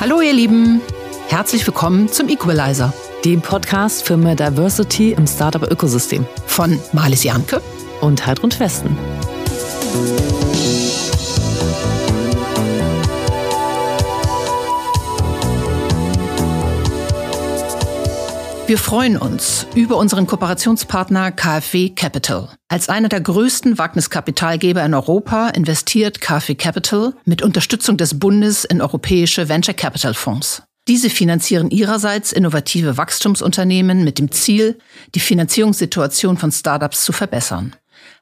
Hallo ihr Lieben, herzlich willkommen zum Equalizer, dem Podcast für mehr Diversity im Startup-Ökosystem von Marlies Janke und Heidrun Westen. Wir freuen uns über unseren Kooperationspartner KfW Capital. Als einer der größten Wagniskapitalgeber in Europa investiert KfW Capital mit Unterstützung des Bundes in europäische Venture Capital Fonds. Diese finanzieren ihrerseits innovative Wachstumsunternehmen mit dem Ziel, die Finanzierungssituation von Startups zu verbessern.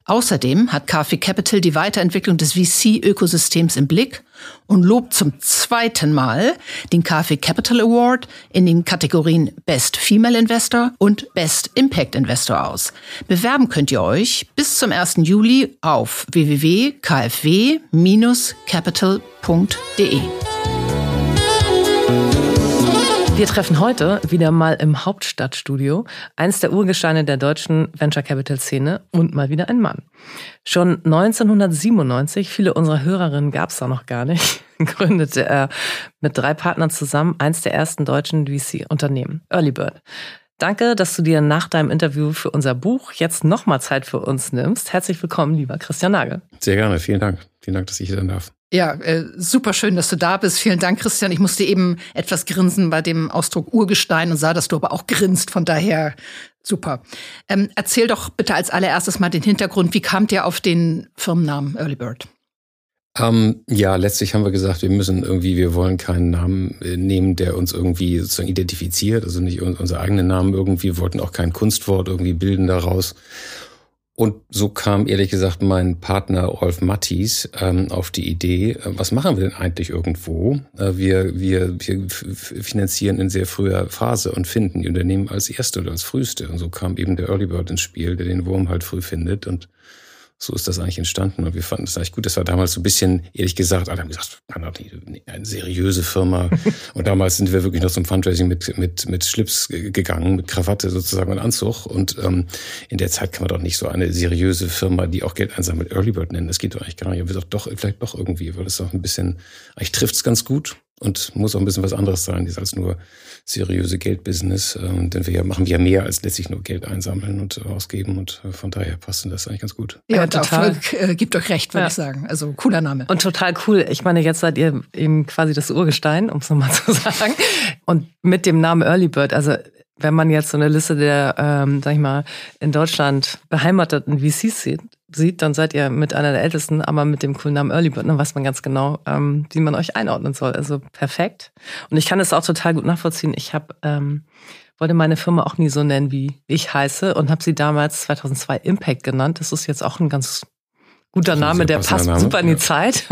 Außerdem hat KfW Capital die Weiterentwicklung des VC-Ökosystems im Blick und lobt zum zweiten Mal den KfW Capital Award in den Kategorien Best Female Investor und Best Impact Investor aus. Bewerben könnt ihr euch bis zum 1. Juli auf www.kfw-capital.de. Wir treffen heute wieder mal im Hauptstadtstudio eins der Urgesteine der deutschen Venture Capital Szene und mal wieder ein Mann. Schon 1997, viele unserer Hörerinnen gab es da noch gar nicht, gründete er mit drei Partnern zusammen eins der ersten deutschen VC-Unternehmen, Early Bird. Danke, dass du dir nach deinem Interview für unser Buch jetzt nochmal Zeit für uns nimmst. Herzlich willkommen, lieber Christian Nagel. Sehr gerne, vielen Dank. Vielen Dank, dass ich hier sein darf. Ja, äh, super schön, dass du da bist. Vielen Dank, Christian. Ich musste eben etwas grinsen bei dem Ausdruck Urgestein und sah, dass du aber auch grinst. Von daher super. Ähm, erzähl doch bitte als allererstes mal den Hintergrund. Wie kamt ihr auf den Firmennamen Early Bird? Ähm, ja, letztlich haben wir gesagt, wir müssen irgendwie, wir wollen keinen Namen äh, nehmen, der uns irgendwie sozusagen identifiziert, also nicht unser eigenen Namen irgendwie, wir wollten auch kein Kunstwort irgendwie bilden daraus und so kam ehrlich gesagt mein Partner Rolf Mattis ähm, auf die Idee, äh, was machen wir denn eigentlich irgendwo? Äh, wir, wir, wir finanzieren in sehr früher Phase und finden die Unternehmen als erste oder als früheste. Und so kam eben der Early Bird ins Spiel, der den Wurm halt früh findet und so ist das eigentlich entstanden und wir fanden das eigentlich gut. Das war damals so ein bisschen, ehrlich gesagt, alle haben gesagt, kann doch nicht, eine seriöse Firma. und damals sind wir wirklich noch zum Fundraising mit, mit, mit Schlips gegangen, mit Krawatte sozusagen und Anzug. Und ähm, in der Zeit kann man doch nicht so eine seriöse Firma, die auch Geld einsammelt, Early Bird nennen. Das geht doch eigentlich gar nicht. Aber wir doch, doch, vielleicht doch irgendwie, weil das auch ein bisschen, eigentlich trifft's ganz gut und muss auch ein bisschen was anderes sein, als nur seriöse Geldbusiness. Ähm, denn wir machen ja mehr als letztlich nur Geld einsammeln und ausgeben und äh, von daher passt das eigentlich ganz gut. Ja, ja total. Erfolg äh, gibt euch recht, würde ja. ich sagen. Also cooler Name. Und total cool. Ich meine, jetzt seid ihr eben quasi das Urgestein, um es nochmal zu sagen. Und mit dem Namen Early Bird, also wenn man jetzt so eine Liste der, ähm, sag ich mal, in Deutschland beheimateten VCs sieht, sieht, dann seid ihr mit einer der ältesten, aber mit dem coolen Namen Early Bird, dann weiß man ganz genau, ähm, wie man euch einordnen soll. Also perfekt. Und ich kann es auch total gut nachvollziehen. Ich habe ähm, wollte meine Firma auch nie so nennen, wie ich heiße und habe sie damals 2002 Impact genannt. Das ist jetzt auch ein ganz guter Name, der passt Name. super in die ja. Zeit.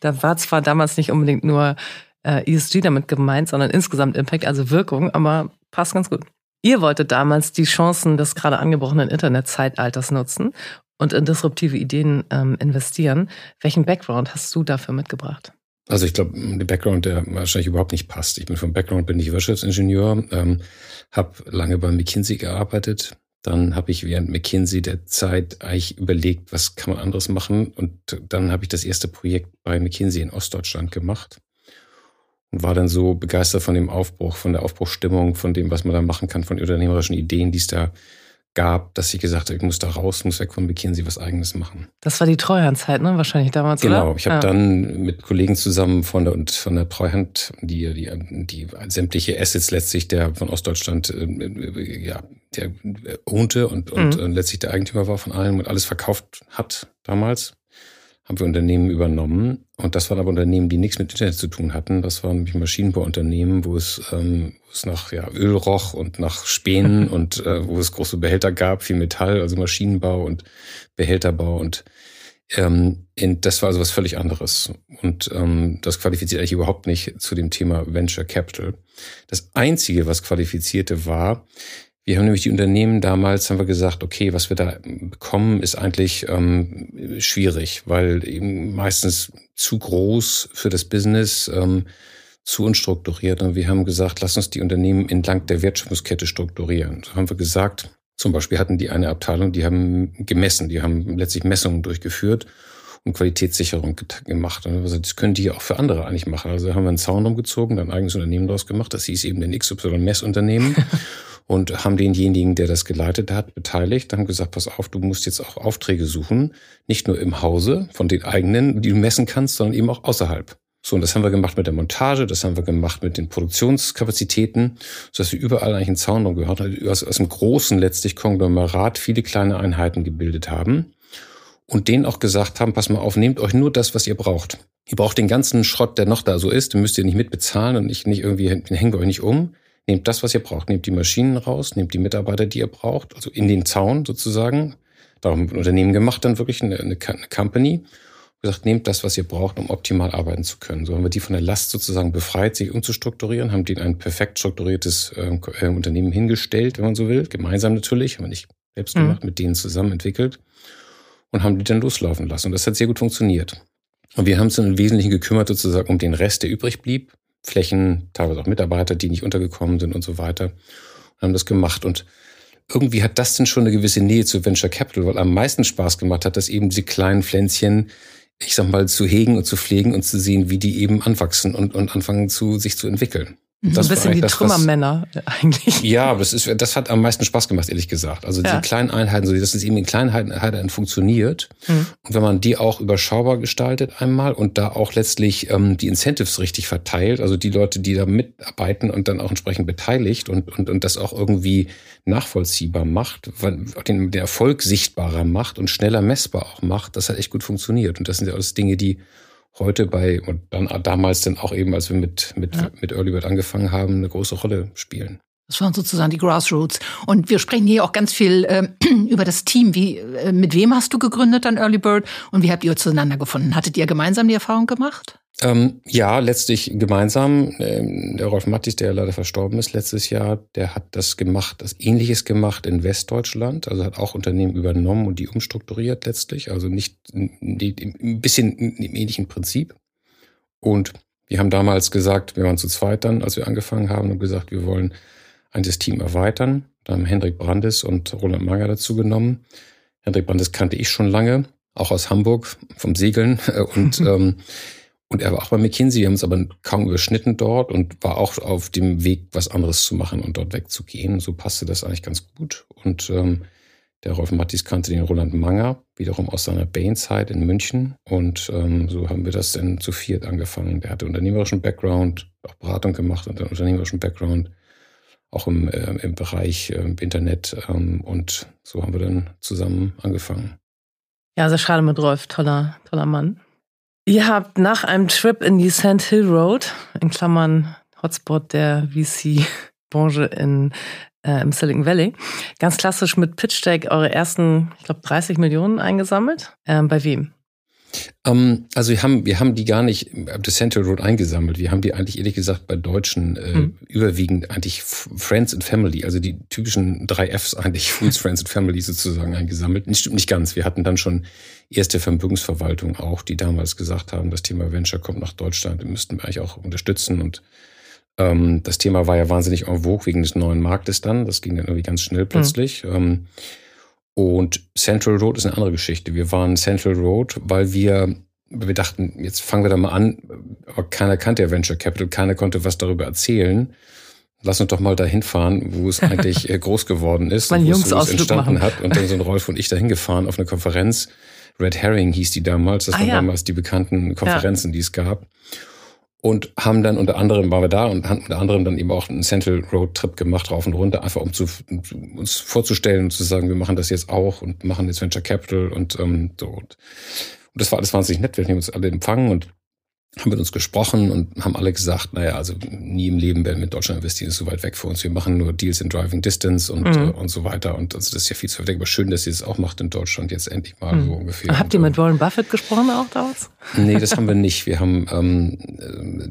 Da war zwar damals nicht unbedingt nur äh, ESG damit gemeint, sondern insgesamt Impact, also Wirkung, aber passt ganz gut. Ihr wolltet damals die Chancen des gerade angebrochenen Internetzeitalters nutzen und in disruptive Ideen ähm, investieren. Welchen Background hast du dafür mitgebracht? Also ich glaube, der Background, der wahrscheinlich überhaupt nicht passt. Ich bin vom Background, bin ich Wirtschaftsingenieur, ähm, habe lange bei McKinsey gearbeitet. Dann habe ich während McKinsey der Zeit eigentlich überlegt, was kann man anderes machen. Und dann habe ich das erste Projekt bei McKinsey in Ostdeutschland gemacht und war dann so begeistert von dem Aufbruch, von der Aufbruchstimmung, von dem, was man da machen kann, von unternehmerischen Ideen, die es da gab, dass ich gesagt habe, ich muss da raus, muss weg von McKinsey was eigenes machen. Das war die Treuhandzeit, ne? Wahrscheinlich damals, genau. Oder? Ich habe ja. dann mit Kollegen zusammen von der und von der Treuhand, die, die, die sämtliche Assets letztlich der von Ostdeutschland äh, ja, der ownte und, und mhm. letztlich der Eigentümer war von allem und alles verkauft hat damals haben wir Unternehmen übernommen. Und das waren aber Unternehmen, die nichts mit Internet zu tun hatten. Das waren nämlich Maschinenbauunternehmen, wo es, ähm, wo es nach ja, Öl roch und nach Spänen und äh, wo es große Behälter gab, viel Metall, also Maschinenbau und Behälterbau. Und ähm, in, das war also was völlig anderes. Und ähm, das qualifiziert eigentlich überhaupt nicht zu dem Thema Venture Capital. Das Einzige, was qualifizierte, war, wir haben nämlich die Unternehmen damals, haben wir gesagt, okay, was wir da bekommen, ist eigentlich ähm, schwierig, weil eben meistens zu groß für das Business, ähm, zu unstrukturiert. Und wir haben gesagt, lass uns die Unternehmen entlang der Wertschöpfungskette strukturieren. So haben wir gesagt, zum Beispiel hatten die eine Abteilung, die haben gemessen, die haben letztlich Messungen durchgeführt und Qualitätssicherung gemacht. Und also das können die auch für andere eigentlich machen. Also haben wir einen Zaun rumgezogen, dann ein eigenes Unternehmen daraus gemacht. Das hieß eben den XY Messunternehmen. und haben denjenigen, der das geleitet hat, beteiligt, haben gesagt, pass auf, du musst jetzt auch Aufträge suchen, nicht nur im Hause von den eigenen, die du messen kannst, sondern eben auch außerhalb. So, und das haben wir gemacht mit der Montage, das haben wir gemacht mit den Produktionskapazitäten, sodass wir überall eigentlich einen Zaun drum gehört haben, aus, aus einem großen letztlich Konglomerat viele kleine Einheiten gebildet haben und denen auch gesagt haben, pass mal auf, nehmt euch nur das, was ihr braucht. Ihr braucht den ganzen Schrott, der noch da so ist, den müsst ihr nicht mitbezahlen und nicht, nicht irgendwie, hängt euch nicht um. Nehmt das, was ihr braucht. Nehmt die Maschinen raus, nehmt die Mitarbeiter, die ihr braucht, also in den Zaun sozusagen. Darum ein Unternehmen gemacht, dann wirklich eine, eine, eine Company gesagt, nehmt das, was ihr braucht, um optimal arbeiten zu können. So haben wir die von der Last sozusagen befreit, sich umzustrukturieren, haben denen ein perfekt strukturiertes ähm, äh, Unternehmen hingestellt, wenn man so will, gemeinsam natürlich, haben wir nicht selbst mhm. gemacht, mit denen zusammen entwickelt und haben die dann loslaufen lassen. Und das hat sehr gut funktioniert. Und wir haben uns dann im Wesentlichen gekümmert sozusagen um den Rest, der übrig blieb. Flächen, teilweise auch Mitarbeiter, die nicht untergekommen sind und so weiter. Und haben das gemacht. Und irgendwie hat das dann schon eine gewisse Nähe zu Venture Capital, weil am meisten Spaß gemacht hat, dass eben diese kleinen Pflänzchen ich sag mal, zu hegen und zu pflegen und zu sehen, wie die eben anwachsen und, und anfangen zu sich zu entwickeln. Mhm. Das ein bisschen wie das, Trümmermänner was, eigentlich. Ja, das ist, das hat am meisten Spaß gemacht, ehrlich gesagt. Also ja. die kleinen Einheiten, so dass es eben in kleinen Einheiten funktioniert. Mhm. Und wenn man die auch überschaubar gestaltet einmal und da auch letztlich ähm, die Incentives richtig verteilt, also die Leute, die da mitarbeiten und dann auch entsprechend beteiligt und, und, und das auch irgendwie nachvollziehbar macht, den, den Erfolg sichtbarer macht und schneller messbar auch macht, das hat echt gut funktioniert. Und das sind ja alles Dinge, die heute bei und dann damals dann auch eben, als wir mit, mit, ja. mit Early Bird angefangen haben, eine große Rolle spielen. Das waren sozusagen die Grassroots. Und wir sprechen hier auch ganz viel äh, über das Team. Wie, äh, mit wem hast du gegründet an Early Bird und wie habt ihr zueinander gefunden? Hattet ihr gemeinsam die Erfahrung gemacht? Ähm, ja, letztlich gemeinsam. Ähm, der Rolf Mattis, der leider verstorben ist letztes Jahr, der hat das gemacht, das Ähnliches gemacht in Westdeutschland. Also hat auch Unternehmen übernommen und die umstrukturiert letztlich. Also nicht ein bisschen im ähnlichen Prinzip. Und wir haben damals gesagt, wir waren zu zweit dann, als wir angefangen haben, und gesagt, wir wollen ein das Team erweitern. Da haben Hendrik Brandes und Roland Manger dazu genommen. Hendrik Brandes kannte ich schon lange, auch aus Hamburg vom Segeln und ähm, und er war auch bei McKinsey, wir haben uns aber kaum überschnitten dort und war auch auf dem Weg, was anderes zu machen und dort wegzugehen. So passte das eigentlich ganz gut. Und ähm, der Rolf Mattis kannte den Roland Manger, wiederum aus seiner Bain-Zeit in München. Und ähm, so haben wir das dann zu viert angefangen. Der hatte unternehmerischen Background, auch Beratung gemacht und einen unternehmerischen Background, auch im, äh, im Bereich äh, Internet. Ähm, und so haben wir dann zusammen angefangen. Ja, sehr schade mit Rolf, toller, toller Mann. Ihr habt nach einem Trip in die Sand Hill Road, in Klammern Hotspot der VC-Branche in äh, im Silicon Valley, ganz klassisch mit Pitch Deck eure ersten, ich glaube, 30 Millionen eingesammelt. Ähm, bei wem? Ähm, also wir haben, wir haben die gar nicht auf der Central Road eingesammelt. Wir haben die eigentlich ehrlich gesagt bei Deutschen äh, mhm. überwiegend eigentlich Friends and Family, also die typischen drei Fs eigentlich, Fools, Friends and Family sozusagen eingesammelt. Nicht, nicht ganz. Wir hatten dann schon erste Vermögensverwaltung auch, die damals gesagt haben, das Thema Venture kommt nach Deutschland, wir müssten wir eigentlich auch unterstützen und ähm, das Thema war ja wahnsinnig en vogue wegen des neuen Marktes dann. Das ging dann irgendwie ganz schnell plötzlich. Mhm. Ähm, und Central Road ist eine andere Geschichte. Wir waren Central Road, weil wir, wir dachten, jetzt fangen wir da mal an, aber keiner kannte ja Venture Capital, keiner konnte was darüber erzählen. Lass uns doch mal dahin fahren, wo es eigentlich äh, groß geworden ist, und wo Jungs es entstanden machen. hat. Und dann sind Rolf und ich dahin gefahren auf eine Konferenz. Red Herring hieß die damals. Das ah, waren ja. damals die bekannten Konferenzen, ja. die es gab und haben dann unter anderem waren wir da und haben unter anderem dann eben auch einen Central Road Trip gemacht rauf und runter einfach um zu, uns vorzustellen und zu sagen wir machen das jetzt auch und machen jetzt Venture Capital und ähm, so und, und das war alles wahnsinnig nett. Wir haben uns alle empfangen und haben mit uns gesprochen und haben alle gesagt, naja, also nie im Leben werden wir in Deutschland investieren, ist so weit weg für uns. Wir machen nur Deals in Driving Distance und, mhm. äh, und so weiter. Und also das ist ja viel zu weit weg. Aber schön, dass ihr es auch macht in Deutschland jetzt endlich mal mhm. so ungefähr. Habt ihr mit Warren Buffett gesprochen auch damals? Nee, das haben wir nicht. Wir haben, ähm,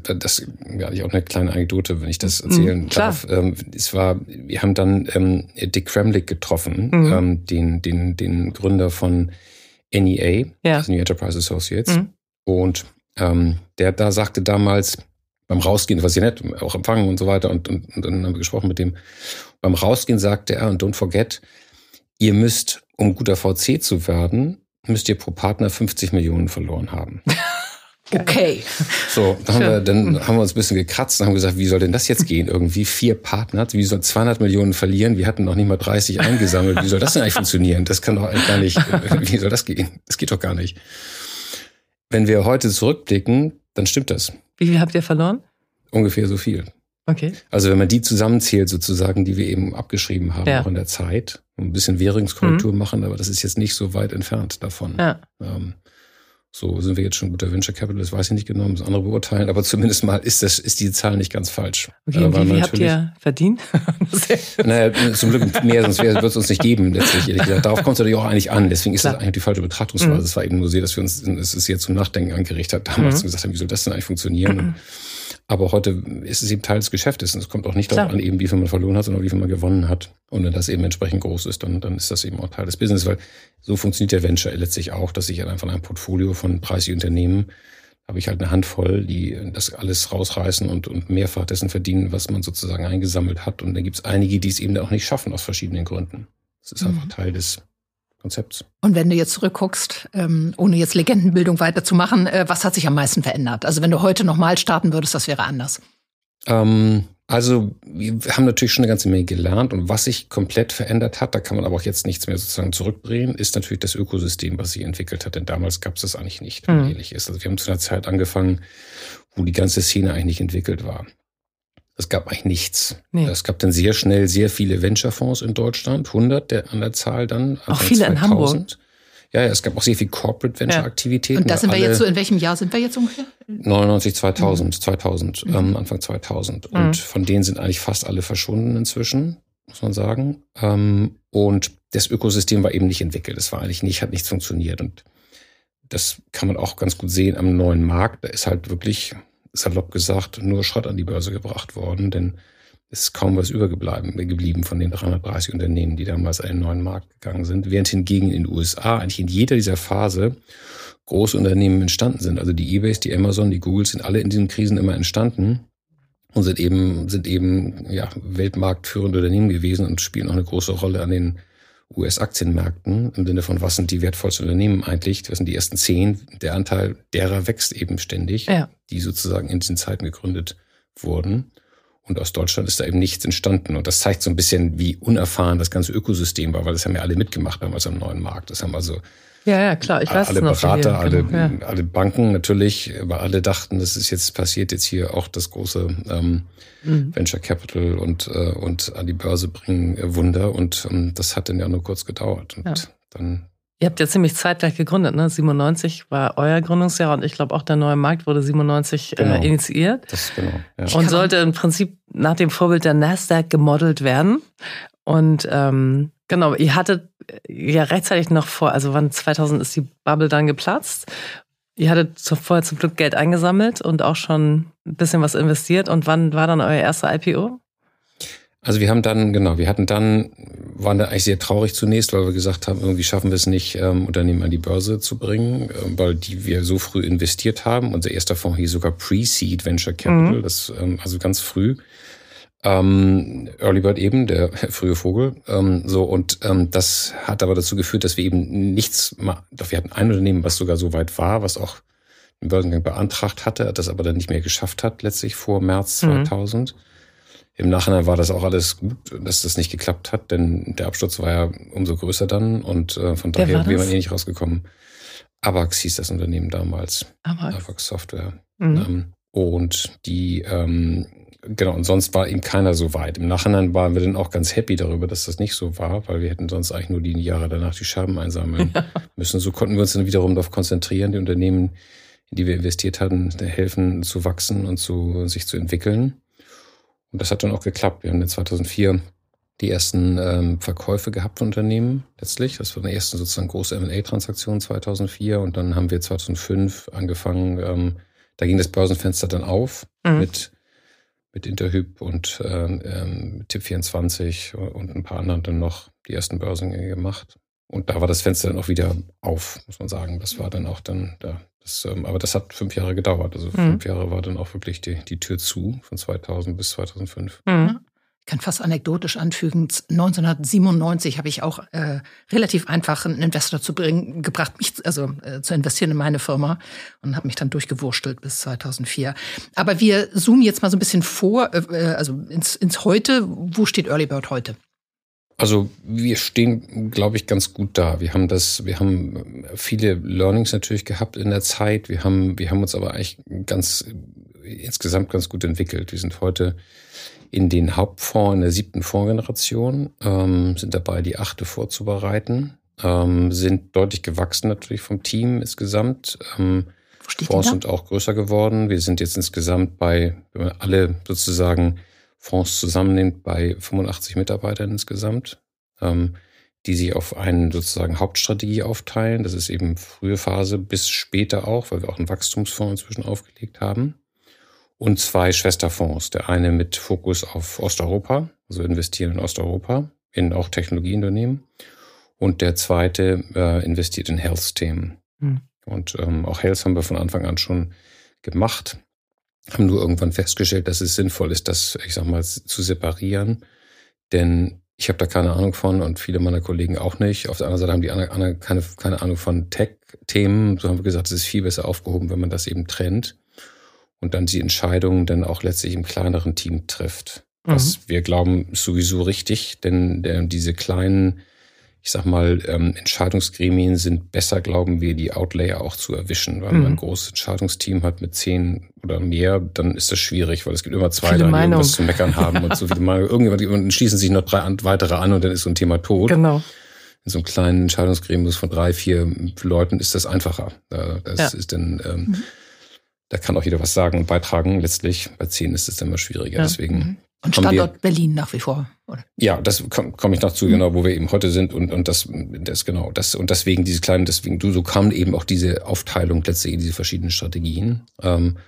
äh, das ja, ich auch eine kleine Anekdote, wenn ich das mhm, erzählen mhm, darf. Ähm, es war, wir haben dann ähm, Dick Kremlick getroffen, mhm. ähm, den, den, den Gründer von NEA, ja. also New Enterprise Associates. Mhm. Und ähm, der da sagte damals, beim Rausgehen, was ja nett, auch empfangen und so weiter, und, und, und dann haben wir gesprochen mit dem. Beim Rausgehen sagte er, und don't forget, ihr müsst, um guter VC zu werden, müsst ihr pro Partner 50 Millionen verloren haben. Okay. So, dann haben, wir, dann haben wir uns ein bisschen gekratzt und haben gesagt, wie soll denn das jetzt gehen? Irgendwie vier Partner, wie soll 200 Millionen verlieren? Wir hatten noch nicht mal 30 eingesammelt. Wie soll das denn eigentlich funktionieren? Das kann doch eigentlich gar nicht, wie soll das gehen? Das geht doch gar nicht. Wenn wir heute zurückblicken, dann stimmt das. Wie viel habt ihr verloren? Ungefähr so viel. Okay. Also wenn man die zusammenzählt, sozusagen, die wir eben abgeschrieben haben, Ja. auch in der Zeit, ein bisschen Währungskorrektur Mhm. machen, aber das ist jetzt nicht so weit entfernt davon. Ja. Ähm, so sind wir jetzt schon guter Venture Capital, das weiß ich nicht genau, müssen andere beurteilen, aber zumindest mal ist das, ist die Zahl nicht ganz falsch. Okay, weil wie viel habt ihr verdient? Naja, zum Glück mehr, sonst wird es uns nicht geben, letztlich. Ehrlich gesagt. Darauf kommt es natürlich auch eigentlich an. Deswegen ist Klar. das eigentlich die falsche Betrachtungsweise. Mhm. Es war eben nur so, dass wir uns, es ist jetzt zum Nachdenken angerichtet hat, damals Mhm. und gesagt haben, wie soll das denn eigentlich funktionieren? Und, aber heute ist es eben Teil des Geschäftes. Und es kommt auch nicht darauf an, eben wie viel man verloren hat, sondern wie viel man gewonnen hat. Und wenn das eben entsprechend groß ist, dann, dann ist das eben auch Teil des Business, weil so funktioniert der Venture letztlich auch, dass ich halt einfach ein Portfolio von 30 Unternehmen habe ich halt eine Handvoll, die das alles rausreißen und, und mehrfach dessen verdienen, was man sozusagen eingesammelt hat. Und dann gibt es einige, die es eben auch nicht schaffen aus verschiedenen Gründen. Das ist einfach Mhm. Teil des Konzepts. Und wenn du jetzt zurückguckst, ähm, ohne jetzt Legendenbildung weiterzumachen, äh, was hat sich am meisten verändert? Also wenn du heute nochmal starten würdest, das wäre anders. Ähm, also wir haben natürlich schon eine ganze Menge gelernt und was sich komplett verändert hat, da kann man aber auch jetzt nichts mehr sozusagen zurückdrehen, ist natürlich das Ökosystem, was sich entwickelt hat. Denn damals gab es das eigentlich nicht, wenn man Mhm. ehrlich ist. Also wir haben zu einer Zeit angefangen, wo die ganze Szene eigentlich nicht entwickelt war. Es gab eigentlich nichts. Nee. Es gab dann sehr schnell sehr viele Venture-Fonds in Deutschland, 100 der, an der Zahl dann. Anfang viele in Hamburg. Ja, ja, es gab auch sehr viel Corporate Venture-Aktivitäten. Und da sind wir jetzt so, in welchem Jahr sind wir jetzt ungefähr? 99, 2000, 2000, Mhm. ähm, Anfang 2000. Mhm. Und von denen sind eigentlich fast alle verschwunden inzwischen, muss man sagen. Ähm, und das Ökosystem war eben nicht entwickelt. Es war eigentlich nicht, hat nichts funktioniert. Und das kann man auch ganz gut sehen am neuen Markt. Da ist halt wirklich, salopp gesagt, nur Schrott an die Börse gebracht worden, denn es ist kaum was übergeblieben geblieben von den 330 Unternehmen, die damals an den neuen Markt gegangen sind. Während hingegen in den USA eigentlich in jeder dieser Phase große Unternehmen entstanden sind. Also die Ebays, die Amazon, die Googles sind alle in diesen Krisen immer entstanden und sind eben, sind eben ja, weltmarktführende Unternehmen gewesen und spielen auch eine große Rolle an den US-Aktienmärkten im Sinne von, was sind die wertvollsten Unternehmen eigentlich? Das sind die ersten zehn. Der Anteil derer wächst eben ständig, Ja. die sozusagen in diesen Zeiten gegründet wurden. Und aus Deutschland ist da eben nichts entstanden. Und das zeigt so ein bisschen, wie unerfahren das ganze Ökosystem war, weil das haben ja alle mitgemacht damals am neuen Markt. Das haben also Ja, ja, klar. Ich weiß alle es noch. Berater, alle, Genau, ja. alle Banken natürlich, aber alle dachten, das ist jetzt passiert jetzt hier auch das große ähm, Mhm. Venture Capital und, äh, und an die Börse bringen äh, Wunder. Und ähm, das hat dann ja nur kurz gedauert. Und Ja. dann, Ihr habt ja ziemlich zeitgleich gegründet, ne? 97 war euer Gründungsjahr und ich glaube auch der neue Markt wurde 97 Genau. äh, initiiert das genau. Ja. und sollte im Prinzip nach dem Vorbild der Nasdaq gemodelt werden. Und ähm, genau, ihr hattet ja rechtzeitig noch vor, also wann 2000 ist die Bubble dann geplatzt. Ihr hattet vorher zum Glück Geld eingesammelt und auch schon ein bisschen was investiert. Und wann war dann euer erster IPO? Also wir haben dann, genau, wir hatten dann, waren da eigentlich sehr traurig zunächst, weil wir gesagt haben, irgendwie schaffen wir es nicht, ähm, Unternehmen an die Börse zu bringen, ähm, weil die wir so früh investiert haben. Unser erster Fonds hieß sogar Pre-Seed Venture Capital, Mhm. das ähm, also ganz früh. Ähm, Early Bird eben, der frühe Vogel. Ähm, so und ähm, das hat aber dazu geführt, dass wir eben nichts, doch wir hatten ein Unternehmen, was sogar so weit war, was auch den Börsengang beantragt hatte, das aber dann nicht mehr geschafft hat, letztlich vor März Mhm. 2000. Im Nachhinein war das auch alles gut, dass das nicht geklappt hat, denn der Absturz war ja umso größer dann und äh, von Wer daher wäre man eh nicht rausgekommen. Avax hieß das Unternehmen damals, Avax Software. mhm. Und die, ähm, genau, und sonst war eben keiner so weit. Im Nachhinein waren wir dann auch ganz happy darüber, dass das nicht so war, weil wir hätten sonst eigentlich nur die Jahre danach die Scherben einsammeln müssen. So konnten wir uns dann wiederum darauf konzentrieren, die Unternehmen, in die wir investiert hatten, helfen zu wachsen und zu, sich zu entwickeln. Und das hat dann auch geklappt. Wir haben dann 2004 die ersten ähm, Verkäufe gehabt von Unternehmen letztlich. Das war die erste sozusagen große M&A-Transaktion 2004 und dann haben wir 2005 angefangen, ähm, da ging das Börsenfenster dann auf Mhm. mit, mit Interhyp und ähm, ähm, Tip24 und ein paar anderen dann noch die ersten Börsengänge gemacht. Und da war das Fenster dann auch wieder auf, muss man sagen. Das war dann auch dann da. Das, ähm, aber das hat fünf Jahre gedauert. Also fünf Jahre war dann auch wirklich die, die Tür zu, von 2000 bis 2005. Mhm. Kann fast anekdotisch anfügen, 1997 habe ich auch äh, relativ einfach einen Investor zu bringen, gebracht, mich also äh, zu investieren in meine Firma und habe mich dann durchgewurschtelt bis 2004. Aber wir zoomen jetzt mal so ein bisschen vor, äh, äh, also ins, ins Heute. Wo steht Early Bird heute? Also wir stehen, glaube ich, ganz gut da. Wir haben das, wir haben viele Learnings natürlich gehabt in der Zeit. Wir haben, wir haben uns aber eigentlich ganz insgesamt ganz gut entwickelt. Wir sind heute in den Hauptfonds in der siebten Fondsgeneration, ähm, sind dabei, die achte vorzubereiten, ähm, sind deutlich gewachsen natürlich vom Team insgesamt. Ähm, Fonds sind auch größer geworden. Wir sind jetzt insgesamt bei, wenn man alle sozusagen Fonds zusammennimmt, bei 85 Mitarbeitern insgesamt, ähm, die sich auf einen sozusagen Hauptstrategie aufteilen. Das ist eben frühe Phase bis später auch, weil wir auch einen Wachstumsfonds inzwischen aufgelegt haben. Und zwei Schwesterfonds. Der eine mit Fokus auf Osteuropa, also investieren in Osteuropa, in auch Technologieunternehmen. Und der zweite äh, investiert in Health-Themen. Hm. Und ähm, auch Health haben wir von Anfang an schon gemacht haben nur irgendwann festgestellt, dass es sinnvoll ist, das, ich sag mal, zu separieren. Denn ich habe da keine Ahnung von und viele meiner Kollegen auch nicht. Auf der anderen Seite haben die anderen keine, keine Ahnung von Tech-Themen. So haben wir gesagt, es ist viel besser aufgehoben, wenn man das eben trennt und dann die Entscheidungen dann auch letztlich im kleineren Team trifft. Was mhm. wir glauben, ist sowieso richtig, denn der, diese kleinen ich sag mal, ähm, Entscheidungsgremien sind besser, glauben wir, die Outlayer auch zu erwischen. Weil mhm. man ein großes Entscheidungsteam hat mit zehn oder mehr, dann ist das schwierig, weil es gibt immer zwei, die irgendwas zu meckern haben und so viele Meinungen. Irgendjemand schließen sich noch drei weitere an und dann ist so ein Thema tot. Genau. In so einem kleinen Entscheidungsgremium von drei, vier Leuten ist das einfacher. Das ja. ist dann, ähm, mhm. Da kann auch jeder was sagen und beitragen. Letztlich bei zehn ist es dann immer schwieriger. Ja. Deswegen mhm. Und Standort wir, Berlin nach wie vor, oder? Ja, das komme komm ich noch zu, mhm. genau, wo wir eben heute sind und, und das, das genau, das, und deswegen diese kleinen, deswegen, du, so kam eben auch diese Aufteilung letztlich in diese verschiedenen Strategien. Ähm,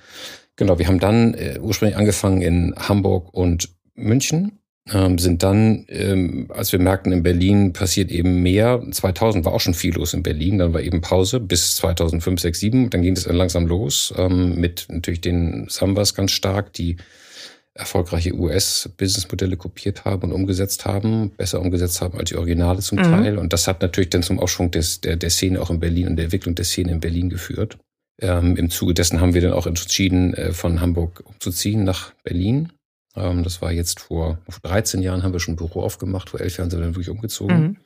genau, wir haben dann äh, ursprünglich angefangen in Hamburg und München, ähm, sind dann, ähm, als wir merkten, in Berlin passiert eben mehr. 2000 war auch schon viel los in Berlin, dann war eben Pause bis 2005, 6, 7, dann ging es dann langsam los, ähm, mit natürlich den Sambas ganz stark, die erfolgreiche US-Businessmodelle kopiert haben und umgesetzt haben, besser umgesetzt haben als die Originale zum mhm. Teil. Und das hat natürlich dann zum Aufschwung des, der, der Szene auch in Berlin und der Entwicklung der Szene in Berlin geführt. Ähm, Im Zuge dessen haben wir dann auch entschieden, äh, von Hamburg umzuziehen nach Berlin. Ähm, das war jetzt vor, vor 13 Jahren haben wir schon ein Büro aufgemacht, vor elf Jahren sind wir dann wirklich umgezogen. Mhm.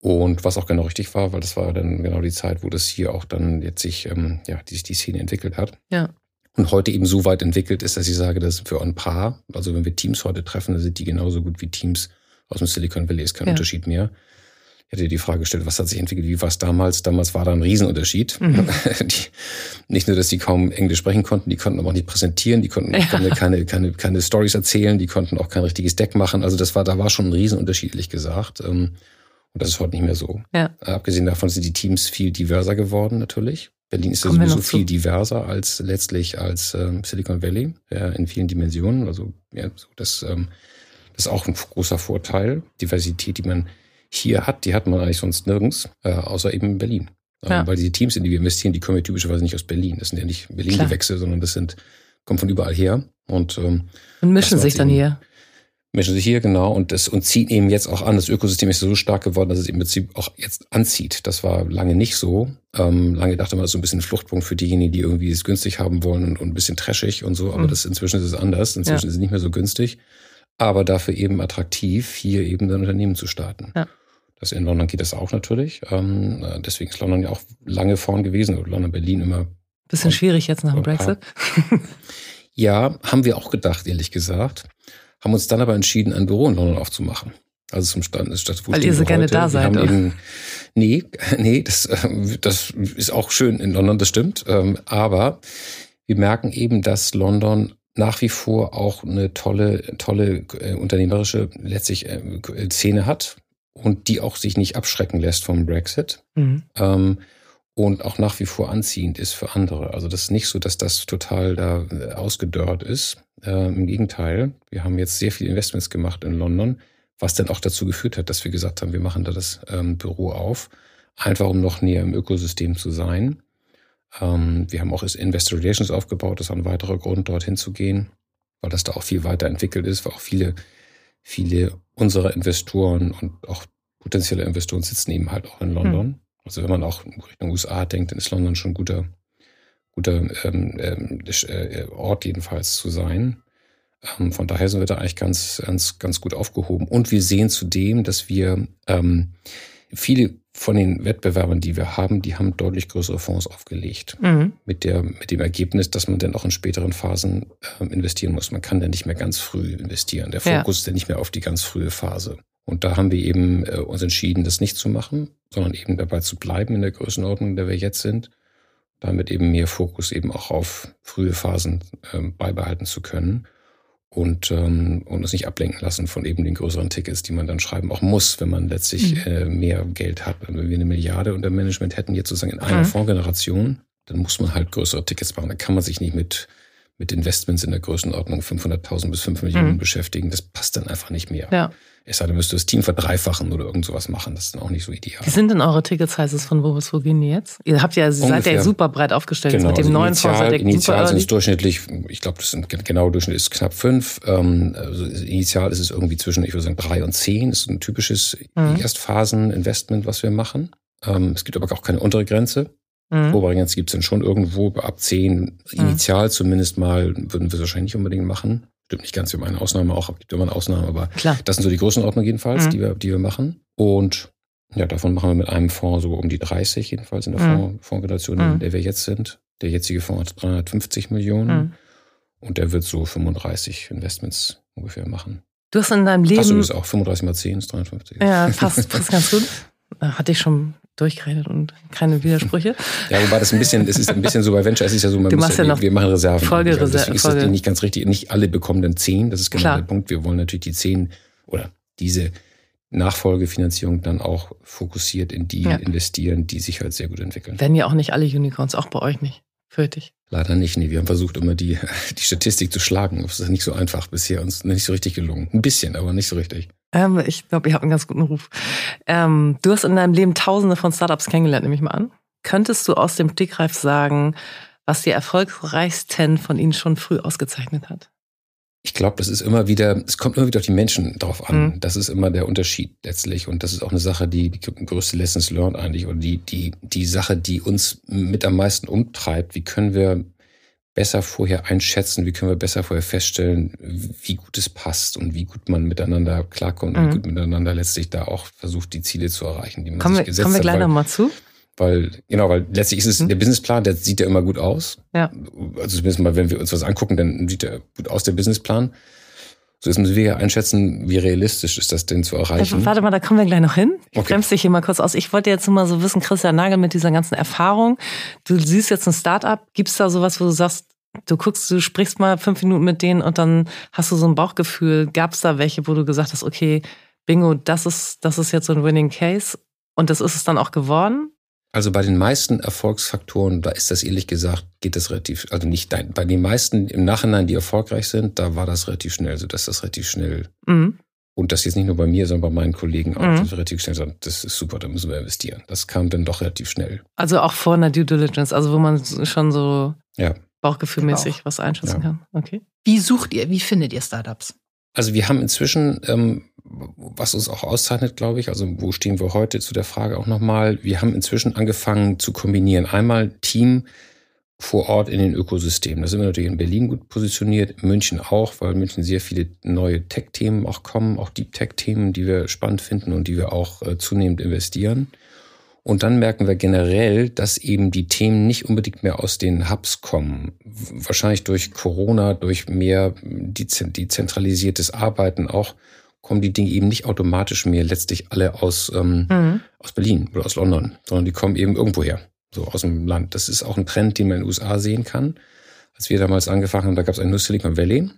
Und was auch genau richtig war, weil das war dann genau die Zeit, wo das hier auch dann jetzt sich, ähm, ja, die, die Szene entwickelt hat. Ja und heute eben so weit entwickelt ist, dass ich sage, das ist für ein Paar. Also wenn wir Teams heute treffen, dann sind die genauso gut wie Teams aus dem Silicon Valley. Ist kein ja. Unterschied mehr. Ich hätte dir die Frage gestellt, was hat sich entwickelt? Wie war es damals? Damals war da ein Riesenunterschied. Mhm. Die, nicht nur, dass die kaum Englisch sprechen konnten, die konnten aber auch nicht präsentieren, die konnten, ja. konnten keine, keine, keine Stories erzählen, die konnten auch kein richtiges Deck machen. Also das war, da war schon ein Riesenunterschied, ehrlich gesagt. Ähm, und das ist heute nicht mehr so. Ja. Abgesehen davon sind die Teams viel diverser geworden, natürlich. Berlin ist ja sowieso viel diverser als letztlich als ähm, Silicon Valley ja, in vielen Dimensionen. Also ja, so das, ähm, das ist auch ein großer Vorteil. Diversität, die man hier hat, die hat man eigentlich sonst nirgends, äh, außer eben in Berlin. Ähm, ja. Weil diese Teams, in die wir investieren, die kommen ja typischerweise nicht aus Berlin. Das sind ja nicht Berlin-Gewächse, sondern das sind, kommen von überall her. Und, ähm, und mischen sich dann hier mischen sich hier, genau, und das und ziehen eben jetzt auch an. Das Ökosystem ist so stark geworden, dass es im Prinzip auch jetzt anzieht. Das war lange nicht so. Ähm, lange dachte man, das ist so ein bisschen ein Fluchtpunkt für diejenigen, die irgendwie es günstig haben wollen und, und ein bisschen trashig und so, aber mhm. das inzwischen ist es anders. Inzwischen ja. ist es nicht mehr so günstig, aber dafür eben attraktiv, hier eben ein Unternehmen zu starten. Ja. Das in London geht das auch natürlich. Ähm, deswegen ist London ja auch lange vorn gewesen, oder London, Berlin immer. Bisschen schwierig jetzt nach dem Brexit. ja, haben wir auch gedacht, ehrlich gesagt haben uns dann aber entschieden, ein Büro in London aufzumachen. Also zum Stand ist das Weil ihr so gerne da seid. Wir eben, nee, nee, das, äh, das ist auch schön in London, das stimmt. Ähm, aber wir merken eben, dass London nach wie vor auch eine tolle, tolle äh, unternehmerische letztlich äh, Szene hat und die auch sich nicht abschrecken lässt vom Brexit. Mhm. Ähm, und auch nach wie vor anziehend ist für andere. Also das ist nicht so, dass das total da äh, ausgedörrt ist. Äh, Im Gegenteil, wir haben jetzt sehr viele Investments gemacht in London, was dann auch dazu geführt hat, dass wir gesagt haben, wir machen da das ähm, Büro auf, einfach um noch näher im Ökosystem zu sein. Ähm, wir haben auch Investor Relations aufgebaut, das ist ein weiterer Grund, dorthin zu gehen, weil das da auch viel weiterentwickelt ist, weil auch viele viele unserer Investoren und auch potenzielle Investoren sitzen eben halt auch in London. Mhm. Also wenn man auch Richtung USA denkt, dann ist London schon ein guter, guter ähm, ähm, äh, Ort jedenfalls zu sein. Ähm, von daher sind wir da eigentlich ganz, ganz, ganz gut aufgehoben. Und wir sehen zudem, dass wir ähm, viele von den Wettbewerbern, die wir haben, die haben deutlich größere Fonds aufgelegt. Mhm. Mit, der, mit dem Ergebnis, dass man dann auch in späteren Phasen äh, investieren muss. Man kann dann nicht mehr ganz früh investieren. Der Fokus ja. ist dann nicht mehr auf die ganz frühe Phase. Und da haben wir eben äh, uns entschieden, das nicht zu machen, sondern eben dabei zu bleiben in der Größenordnung, in der wir jetzt sind. Damit eben mehr Fokus eben auch auf frühe Phasen äh, beibehalten zu können und, ähm, und uns nicht ablenken lassen von eben den größeren Tickets, die man dann schreiben auch muss, wenn man letztlich mhm. äh, mehr Geld hat. Wenn wir eine Milliarde unter Management hätten, jetzt sozusagen in einer mhm. Fondsgeneration, dann muss man halt größere Tickets machen. Dann kann man sich nicht mit, mit Investments in der Größenordnung 500.000 bis 5 Millionen mhm. beschäftigen. Das passt dann einfach nicht mehr. Ja. Es sei denn, müsste das Team verdreifachen oder irgend sowas machen. Das ist dann auch nicht so ideal. Wie sind denn eure Ticket-Sizes von wo bis wo gehen die jetzt? Ihr habt ja, seid ja super breit aufgestellt genau, mit dem also neuen initial, Fonds. Initial sind es durchschnittlich, ich glaube, das sind genau Durchschnitt ist knapp fünf. Ähm, also initial ist es irgendwie zwischen, ich würde sagen, drei und zehn. Das ist ein typisches mhm. Erstphasen-Investment, was wir machen. Ähm, es gibt aber auch keine untere Grenze. Mhm. Obere Grenze gibt es dann schon irgendwo ab zehn. Initial mhm. zumindest mal würden wir es wahrscheinlich nicht unbedingt machen. Stimmt nicht ganz, wir haben eine Ausnahme auch, gibt immer eine Ausnahme, aber Klar. das sind so die Größenordnung jedenfalls, mhm. die, wir, die wir machen. Und ja, davon machen wir mit einem Fonds so um die 30 jedenfalls in der mhm. Fonds, Fondsgeneration, in mhm. der wir jetzt sind. Der jetzige Fonds hat 350 Millionen mhm. und der wird so 35 Investments ungefähr machen. Du hast in deinem Leben. Passt übrigens auch 35 mal 10 ist 350. Ja, passt, passt ganz gut. Hatte ich schon durchgeredet und keine Widersprüche. Ja, wobei das ein bisschen, es ist ein bisschen so bei Venture, es ist ja so, man du machst ja, ja noch wir machen Reserven. Folgereserven. Deswegen ist das nicht ganz richtig. Nicht alle bekommen dann zehn, das ist genau Klar. der Punkt. Wir wollen natürlich die zehn oder diese Nachfolgefinanzierung dann auch fokussiert in die ja. investieren, die sich halt sehr gut entwickeln. Werden ja auch nicht alle Unicorns, auch bei euch nicht. Fürchte ich. Leider nicht, nee. Wir haben versucht, immer die, die Statistik zu schlagen. Das ist nicht so einfach bisher, uns nicht so richtig gelungen. Ein bisschen, aber nicht so richtig. Ähm, ich glaube, ihr habt einen ganz guten Ruf. Ähm, du hast in deinem Leben tausende von Startups kennengelernt, nehme ich mal an. Könntest du aus dem Dickreif sagen, was die erfolgreichsten von ihnen schon früh ausgezeichnet hat? Ich glaube, das ist immer wieder, es kommt immer wieder auf die Menschen drauf an. Mhm. Das ist immer der Unterschied letztlich. Und das ist auch eine Sache, die, die größte Lessons learned eigentlich oder die, die, die Sache, die uns mit am meisten umtreibt. Wie können wir besser vorher einschätzen, wie können wir besser vorher feststellen, wie gut es passt und wie gut man miteinander klarkommt mhm. und wie gut miteinander letztlich da auch versucht, die Ziele zu erreichen, die man kommen sich gesetzt kommen wir gleich nochmal zu. Weil, genau, weil letztlich ist es, mhm. der Businessplan, der sieht ja immer gut aus. Ja. Also zumindest mal, wenn wir uns was angucken, dann sieht er gut aus, der Businessplan. So müssen wir ja einschätzen, wie realistisch ist das denn zu erreichen. Also, warte mal, da kommen wir gleich noch hin. Ich okay. bremse dich hier mal kurz aus. Ich wollte jetzt nur mal so wissen, Christian Nagel mit dieser ganzen Erfahrung. Du siehst jetzt ein Startup. Gibt es da sowas, wo du sagst, du guckst, du sprichst mal fünf Minuten mit denen und dann hast du so ein Bauchgefühl. Gab es da welche, wo du gesagt hast, okay, Bingo, das ist, das ist jetzt so ein Winning Case und das ist es dann auch geworden? Also bei den meisten Erfolgsfaktoren, da ist das ehrlich gesagt, geht das relativ, also nicht bei den meisten im Nachhinein, die erfolgreich sind, da war das relativ schnell, so dass das relativ schnell mhm. und das jetzt nicht nur bei mir, sondern bei meinen Kollegen auch mhm. relativ schnell sagt, das ist super, da müssen wir investieren. Das kam dann doch relativ schnell. Also auch vor einer Due Diligence, also wo man schon so ja. bauchgefühlmäßig Bauch. was einschätzen ja. kann. Okay. Wie sucht ihr, wie findet ihr Startups? Also wir haben inzwischen ähm, was uns auch auszeichnet, glaube ich, also wo stehen wir heute zu der Frage auch nochmal, wir haben inzwischen angefangen zu kombinieren. Einmal Team vor Ort in den Ökosystemen. Da sind wir natürlich in Berlin gut positioniert, in München auch, weil München sehr viele neue Tech-Themen auch kommen, auch Deep Tech-Themen, die wir spannend finden und die wir auch äh, zunehmend investieren. Und dann merken wir generell, dass eben die Themen nicht unbedingt mehr aus den Hubs kommen. Wahrscheinlich durch Corona, durch mehr dezentralisiertes Arbeiten auch kommen die Dinge eben nicht automatisch mehr letztlich alle aus, ähm, mhm. aus Berlin oder aus London, sondern die kommen eben irgendwoher, so aus dem Land. Das ist auch ein Trend, den man in den USA sehen kann. Als wir damals angefangen haben, da gab es ein New Silicon Valley.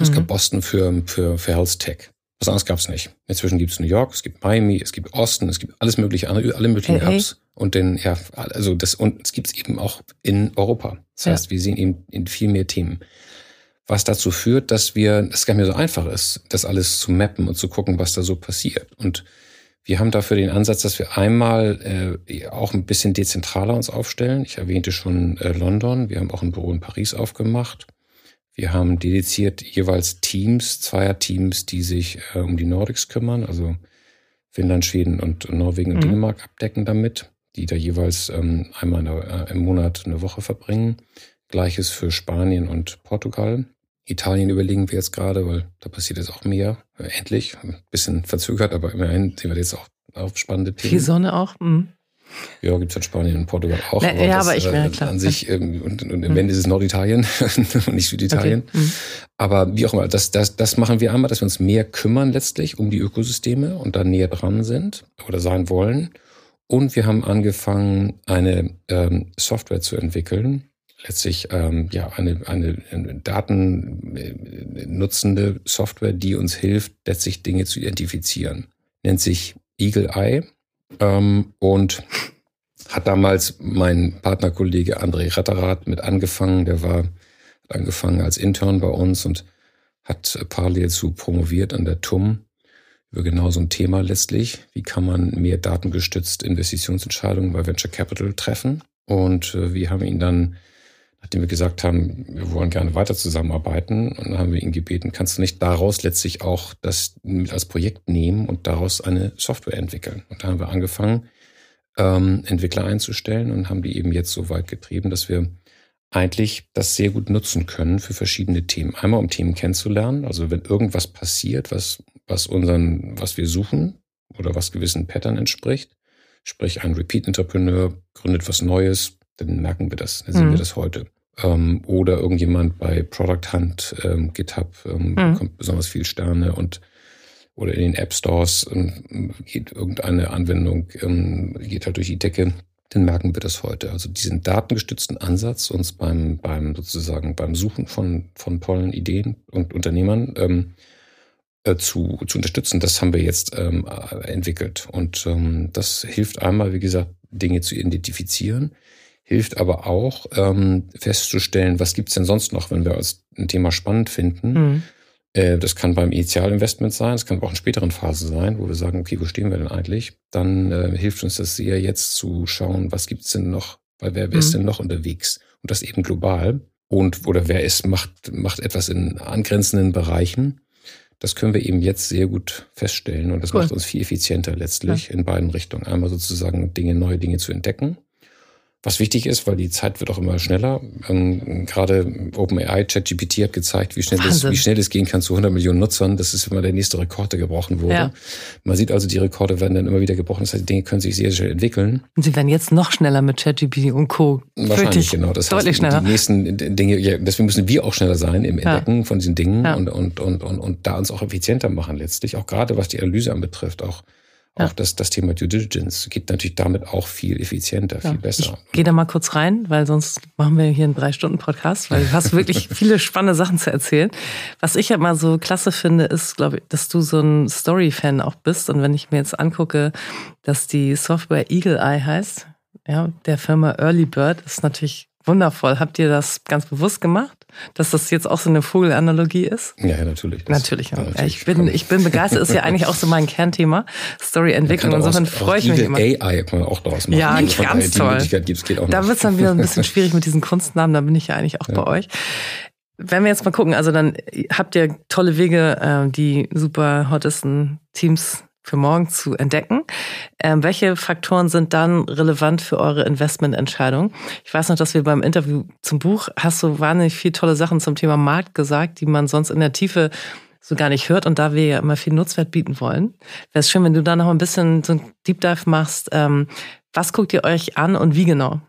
Es mhm. gab Boston für, für, für Health Tech. Was anderes gab es nicht. Inzwischen gibt es New York, es gibt Miami, es gibt Austin, es gibt alles mögliche andere, alle möglichen hey, Hubs. Hey. Und den, ja, also das, und es gibt es eben auch in Europa. Das heißt, wir sehen eben in viel mehr Themen was dazu führt, dass wir, das gar nicht mehr so einfach ist, das alles zu mappen und zu gucken, was da so passiert. Und wir haben dafür den Ansatz, dass wir einmal äh, auch ein bisschen dezentraler uns aufstellen. Ich erwähnte schon äh, London. Wir haben auch ein Büro in Paris aufgemacht. Wir haben dediziert jeweils Teams, Zweierteams, die sich äh, um die Nordics kümmern, also Finnland, Schweden und Norwegen und mhm. Dänemark abdecken damit, die da jeweils ähm, einmal äh, im Monat eine Woche verbringen. Gleiches für Spanien und Portugal. Italien überlegen wir jetzt gerade, weil da passiert jetzt auch mehr. Äh, endlich. Ein bisschen verzögert, aber immerhin sehen wir jetzt auch auf spannende Themen. Viel Sonne auch. Mhm. Ja, gibt es in Spanien und Portugal auch. Na, aber ja, das, aber ich äh, klar. An sich, ähm, und, und im mhm. Ende ist es Norditalien und nicht Süditalien. Okay. Mhm. Aber wie auch immer, das, das, das machen wir einmal, dass wir uns mehr kümmern letztlich um die Ökosysteme und da näher dran sind oder sein wollen. Und wir haben angefangen, eine ähm, Software zu entwickeln, letztlich ähm, ja eine, eine, eine datennutzende Software, die uns hilft, letztlich Dinge zu identifizieren. Nennt sich Eagle Eye ähm, und hat damals mein Partnerkollege André Ratterath mit angefangen. Der war hat angefangen als Intern bei uns und hat parallel zu promoviert an der TUM über genau so ein Thema letztlich. Wie kann man mehr datengestützt Investitionsentscheidungen bei Venture Capital treffen? Und äh, wir haben ihn dann nachdem wir gesagt haben, wir wollen gerne weiter zusammenarbeiten, und dann haben wir ihn gebeten, kannst du nicht daraus letztlich auch das mit als Projekt nehmen und daraus eine Software entwickeln? Und da haben wir angefangen, ähm, Entwickler einzustellen und haben die eben jetzt so weit getrieben, dass wir eigentlich das sehr gut nutzen können für verschiedene Themen. Einmal um Themen kennenzulernen, also wenn irgendwas passiert, was, was unseren, was wir suchen oder was gewissen Pattern entspricht, sprich ein Repeat-Entrepreneur gründet was Neues, dann merken wir das, dann sehen mhm. wir das heute ähm, oder irgendjemand bei Product Hunt, ähm, GitHub ähm, mhm. bekommt besonders viel Sterne und oder in den App Stores ähm, geht irgendeine Anwendung, ähm, geht halt durch die Decke, dann merken wir das heute. Also diesen datengestützten Ansatz, uns beim, beim sozusagen beim Suchen von, von tollen Ideen und Unternehmern ähm, äh, zu, zu unterstützen, das haben wir jetzt ähm, entwickelt. Und ähm, das hilft einmal, wie gesagt, Dinge zu identifizieren hilft aber auch ähm, festzustellen, was gibt's denn sonst noch, wenn wir als ein Thema spannend finden. Mhm. Äh, das kann beim Initialinvestment sein, das kann auch in späteren Phasen sein, wo wir sagen, okay, wo stehen wir denn eigentlich? Dann äh, hilft uns das sehr jetzt zu schauen, was gibt's denn noch, weil wer, wer mhm. ist denn noch unterwegs? Und das eben global. Und oder wer ist, macht, macht etwas in angrenzenden Bereichen. Das können wir eben jetzt sehr gut feststellen und das cool. macht uns viel effizienter letztlich ja. in beiden Richtungen. Einmal sozusagen Dinge, neue Dinge zu entdecken was wichtig ist, weil die Zeit wird auch immer schneller. Ähm, gerade OpenAI, ChatGPT hat gezeigt, wie schnell, es, wie schnell es gehen kann zu 100 Millionen Nutzern. Das ist immer der nächste Rekord, der gebrochen wurde. Ja. Man sieht also, die Rekorde werden dann immer wieder gebrochen. Das heißt, die Dinge können sich sehr schnell entwickeln. Und sie werden jetzt noch schneller mit ChatGPT und Co. Wahrscheinlich, genau. Das deutlich heißt, schneller. Die nächsten Dinge, ja, deswegen müssen wir auch schneller sein im Entdecken ja. von diesen Dingen ja. und, und, und, und, und da uns auch effizienter machen letztlich. Auch gerade was die Analyse anbetrifft, auch auch das, das Thema Due Diligence geht natürlich damit auch viel effizienter, ja. viel besser. Ich gehe da mal kurz rein, weil sonst machen wir hier einen Drei-Stunden-Podcast, weil du hast wirklich viele spannende Sachen zu erzählen. Was ich ja mal so klasse finde, ist, glaube ich, dass du so ein Story-Fan auch bist. Und wenn ich mir jetzt angucke, dass die Software Eagle Eye heißt, ja, der Firma Early Bird, ist natürlich wundervoll. Habt ihr das ganz bewusst gemacht? dass das jetzt auch so eine Vogelanalogie ist? Ja, natürlich. Natürlich. Ja, natürlich. Ich, bin, ich bin begeistert. Ist ja eigentlich auch so mein Kernthema. Storyentwicklung. Insofern freue ich mich immer. AI kann man auch daraus machen. Ja, also ganz toll. Da wird es dann wieder ein bisschen schwierig mit diesen Kunstnamen. Da bin ich ja eigentlich auch ja. bei euch. Wenn wir jetzt mal gucken, also dann habt ihr tolle Wege, äh, die super hottesten Teams für morgen zu entdecken. Ähm, welche Faktoren sind dann relevant für eure Investmententscheidung? Ich weiß noch, dass wir beim Interview zum Buch hast du wahnsinnig viele tolle Sachen zum Thema Markt gesagt, die man sonst in der Tiefe so gar nicht hört und da wir ja immer viel Nutzwert bieten wollen, wäre es schön, wenn du da noch ein bisschen so ein Deep Dive machst. Ähm, was guckt ihr euch an und wie genau?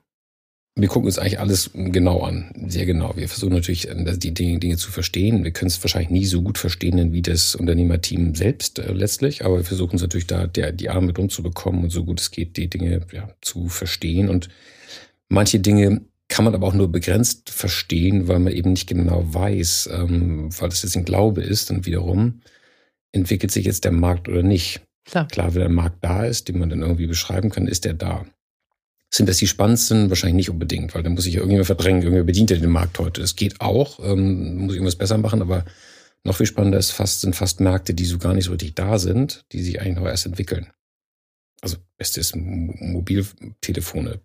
Wir gucken uns eigentlich alles genau an, sehr genau. Wir versuchen natürlich, äh, die Dinge, Dinge zu verstehen. Wir können es wahrscheinlich nie so gut verstehen wie das Unternehmerteam selbst äh, letztlich, aber wir versuchen es natürlich da der, die Arme drum zu bekommen und so gut es geht, die Dinge ja, zu verstehen. Und manche Dinge kann man aber auch nur begrenzt verstehen, weil man eben nicht genau weiß, ähm, weil das jetzt ein Glaube ist und wiederum entwickelt sich jetzt der Markt oder nicht. Klar. Klar, wenn der Markt da ist, den man dann irgendwie beschreiben kann, ist der da. Sind das die spannendsten? Wahrscheinlich nicht unbedingt, weil da muss ich ja irgendjemand verdrängen, irgendwer bedient ja den Markt heute. Es geht auch, ähm, muss ich irgendwas besser machen, aber noch viel spannender ist fast, sind fast Märkte, die so gar nicht so richtig da sind, die sich eigentlich noch erst entwickeln. Also, bestes Mobiltelefone.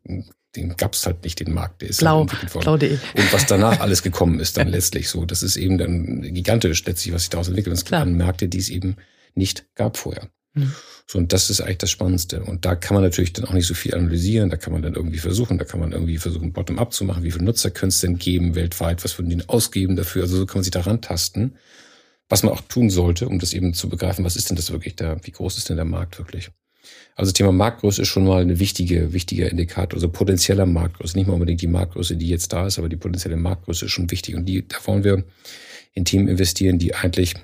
den gab es halt nicht, den Markt, der ist Blau, blau.de. Und was danach alles gekommen ist dann letztlich so, das ist eben dann gigantisch letztlich, was sich daraus entwickelt. Es gibt Märkte, die es eben nicht gab vorher. Mhm. So, und das ist eigentlich das Spannendste. Und da kann man natürlich dann auch nicht so viel analysieren. Da kann man dann irgendwie versuchen, da kann man irgendwie versuchen, bottom-up zu machen. Wie viele Nutzer können es denn geben weltweit? Was würden die ausgeben dafür? Also so kann man sich daran tasten. Was man auch tun sollte, um das eben zu begreifen, was ist denn das wirklich da? Wie groß ist denn der Markt wirklich? Also Thema Marktgröße ist schon mal eine wichtige, wichtiger Indikator, also potenzieller Marktgröße. Nicht mal unbedingt die Marktgröße, die jetzt da ist, aber die potenzielle Marktgröße ist schon wichtig. Und die, da wollen wir in Themen investieren, die eigentlich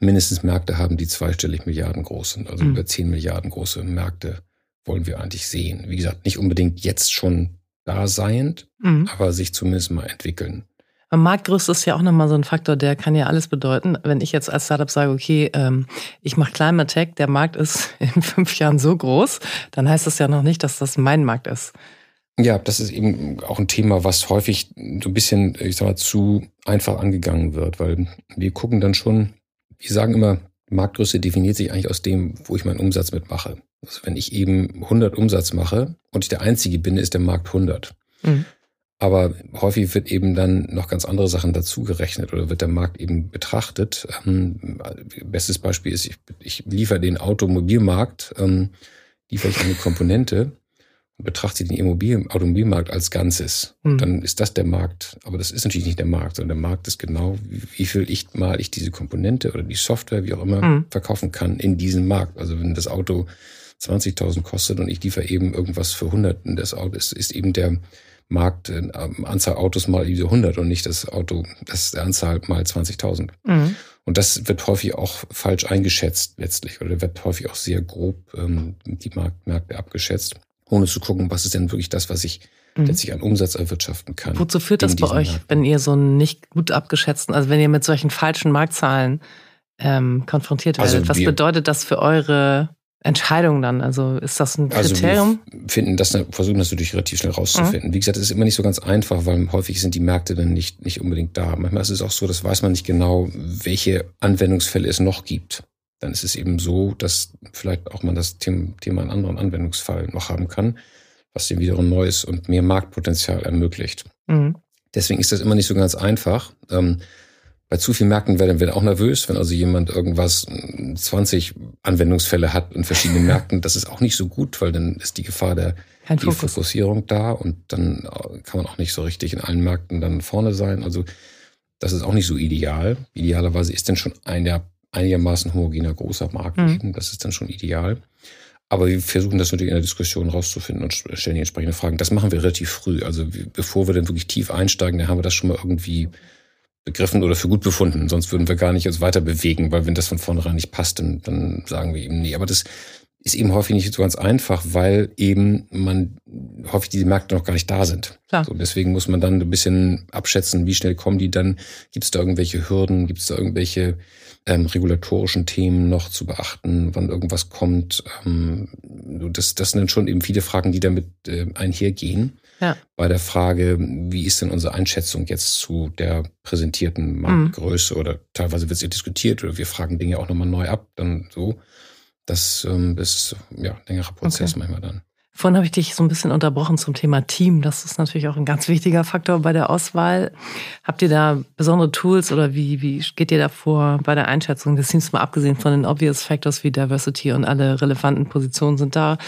mindestens Märkte haben, die zweistellig Milliarden groß sind. Also mhm. über 10 Milliarden große Märkte wollen wir eigentlich sehen. Wie gesagt, nicht unbedingt jetzt schon da seiend, mhm. aber sich zumindest mal entwickeln. Marktgröße ist ja auch nochmal so ein Faktor, der kann ja alles bedeuten. Wenn ich jetzt als Startup sage, okay, ähm, ich mache Climate Tech, der Markt ist in fünf Jahren so groß, dann heißt das ja noch nicht, dass das mein Markt ist. Ja, das ist eben auch ein Thema, was häufig so ein bisschen, ich sag mal, zu einfach angegangen wird, weil wir gucken dann schon, wir sagen immer, Marktgröße definiert sich eigentlich aus dem, wo ich meinen Umsatz mitmache. Also wenn ich eben 100 Umsatz mache und ich der Einzige bin, ist der Markt 100. Mhm. Aber häufig wird eben dann noch ganz andere Sachen dazugerechnet oder wird der Markt eben betrachtet. Ähm, bestes Beispiel ist, ich, ich liefere den Automobilmarkt, ähm, liefere ich eine Komponente und betrachte den Immobilien, Automobilmarkt als Ganzes. Mhm. Dann ist das der Markt. Aber das ist natürlich nicht der Markt, sondern der Markt ist genau, wie viel ich mal ich diese Komponente oder die Software, wie auch immer, mhm. verkaufen kann in diesem Markt. Also wenn das Auto 20.000 kostet und ich liefere eben irgendwas für 100, das Auto ist, ist eben der Markt, äh, Anzahl Autos mal diese 100 und nicht das Auto, das Anzahl mal 20.000. Mhm. Und das wird häufig auch falsch eingeschätzt letztlich oder wird häufig auch sehr grob ähm, die Markt, Märkte abgeschätzt, ohne zu gucken, was ist denn wirklich das, was ich mhm. letztlich an Umsatz erwirtschaften kann. Wozu führt das bei euch, Märkten. wenn ihr so einen nicht gut abgeschätzten, also wenn ihr mit solchen falschen Marktzahlen ähm, konfrontiert werdet? Also was bedeutet das für eure Entscheidung dann? Also ist das ein Kriterium? Also wir finden das, versuchen das natürlich relativ schnell rauszufinden. Mhm. Wie gesagt, es ist immer nicht so ganz einfach, weil häufig sind die Märkte dann nicht, nicht unbedingt da. Manchmal ist es auch so, dass weiß man nicht genau, welche Anwendungsfälle es noch gibt. Dann ist es eben so, dass vielleicht auch man das Thema, einen anderen Anwendungsfall noch haben kann, was dem wiederum neues und mehr Marktpotenzial ermöglicht. Mhm. Deswegen ist das immer nicht so ganz einfach. Ähm, bei zu vielen Märkten werden wir auch nervös, wenn also jemand irgendwas 20 Anwendungsfälle hat in verschiedenen Märkten. Das ist auch nicht so gut, weil dann ist die Gefahr der Fokussierung da und dann kann man auch nicht so richtig in allen Märkten dann vorne sein. Also das ist auch nicht so ideal. Idealerweise ist dann schon ein einigermaßen homogener großer Markt. Mhm. Das ist dann schon ideal. Aber wir versuchen das natürlich in der Diskussion rauszufinden und stellen die entsprechenden Fragen. Das machen wir relativ früh. Also bevor wir dann wirklich tief einsteigen, dann haben wir das schon mal irgendwie begriffen oder für gut befunden. Sonst würden wir gar nicht uns weiter bewegen, weil wenn das von vornherein nicht passt, dann, dann sagen wir eben nee. Aber das ist eben häufig nicht so ganz einfach, weil eben man häufig diese Märkte noch gar nicht da sind. Klar. So, deswegen muss man dann ein bisschen abschätzen, wie schnell kommen die dann, gibt es da irgendwelche Hürden, gibt es da irgendwelche ähm, regulatorischen Themen noch zu beachten, wann irgendwas kommt. Ähm, das, das sind dann schon eben viele Fragen, die damit äh, einhergehen ja. bei der Frage, wie ist denn unsere Einschätzung jetzt zu der präsentierten mhm. Marktgröße mhm. oder teilweise wird es ja diskutiert oder wir fragen Dinge auch nochmal neu ab, dann so. Das ähm, ist ja ein längerer Prozess okay. manchmal dann. Vorhin habe ich dich so ein bisschen unterbrochen zum Thema Team. Das ist natürlich auch ein ganz wichtiger Faktor bei der Auswahl. Habt ihr da besondere Tools oder wie, wie geht ihr da vor bei der Einschätzung des Teams, mal abgesehen von den obvious Factors wie Diversity und alle relevanten Positionen sind da?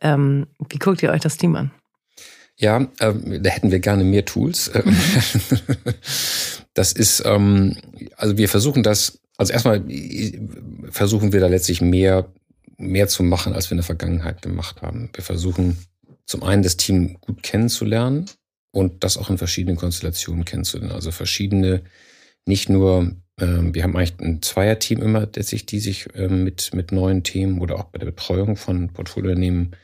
Ähm, wie guckt ihr euch das Team an? Ja, ähm, da hätten wir gerne mehr Tools. Mhm. Das ist, ähm, also wir versuchen das, also erstmal versuchen wir da letztlich mehr, mehr zu machen, als wir in der Vergangenheit gemacht haben. Wir versuchen zum einen das Team gut kennenzulernen und das auch in verschiedenen Konstellationen kennenzulernen. Also verschiedene, nicht nur, ähm, wir haben eigentlich ein Zweierteam immer, letztlich, die sich ähm, mit, mit neuen Themen oder auch bei der Betreuung von Portfoliounternehmen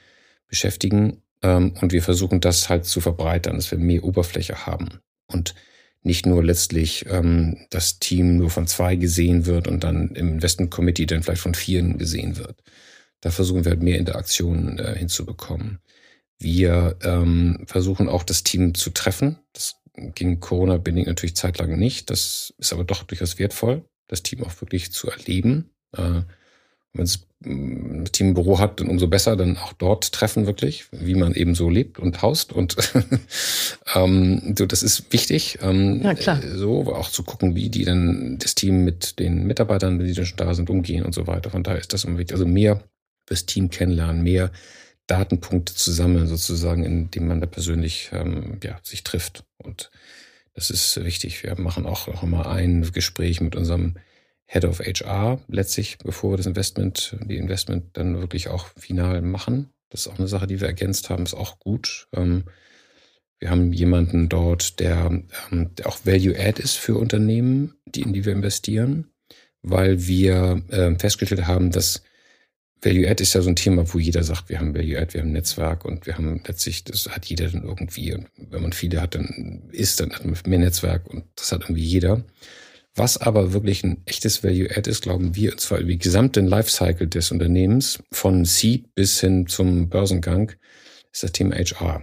beschäftigen. Ähm, und wir versuchen das halt zu verbreitern, dass wir mehr Oberfläche haben und nicht nur letztlich ähm, das Team nur von zwei gesehen wird und dann im Investment Committee dann vielleicht von vieren gesehen wird. Da versuchen wir halt mehr Interaktionen äh, hinzubekommen. Wir ähm, versuchen auch das Team zu treffen. Das ging Corona-bedingt natürlich zeitlang nicht. Das ist aber doch durchaus wertvoll, das Team auch wirklich zu erleben. Äh, Wenn es ein Team im Büro hat, dann umso besser, dann auch dort treffen wirklich, wie man eben so lebt und haust. Und ähm, so, das ist wichtig. Ähm, ja, klar. So, auch zu gucken, wie die dann das Team mit den Mitarbeitern, die dann schon da sind, umgehen und so weiter. Von daher ist das immer wichtig. Also mehr das Team kennenlernen, mehr Datenpunkte zu sammeln, sozusagen, indem man da persönlich ähm, ja, sich trifft. Und das ist wichtig. Wir machen auch noch mal ein Gespräch mit unserem Head of HR letztlich, bevor wir das Investment, die Investment dann wirklich auch final machen. Das ist auch eine Sache, die wir ergänzt haben, ist auch gut. Ähm, wir haben jemanden dort, der, ähm, der auch Value-Add ist für Unternehmen, die, in die wir investieren, weil wir ähm, festgestellt haben, dass Value Add ist ja so ein Thema, wo jeder sagt, wir haben Value Add, wir haben Netzwerk und wir haben letztlich, das hat jeder dann irgendwie. Und wenn man viele hat, dann ist, dann hat man mehr Netzwerk und das hat irgendwie jeder. Was aber wirklich ein echtes Value Add ist, glauben wir, und zwar über die gesamten Lifecycle des Unternehmens, von Seed bis hin zum Börsengang, ist das Thema HR.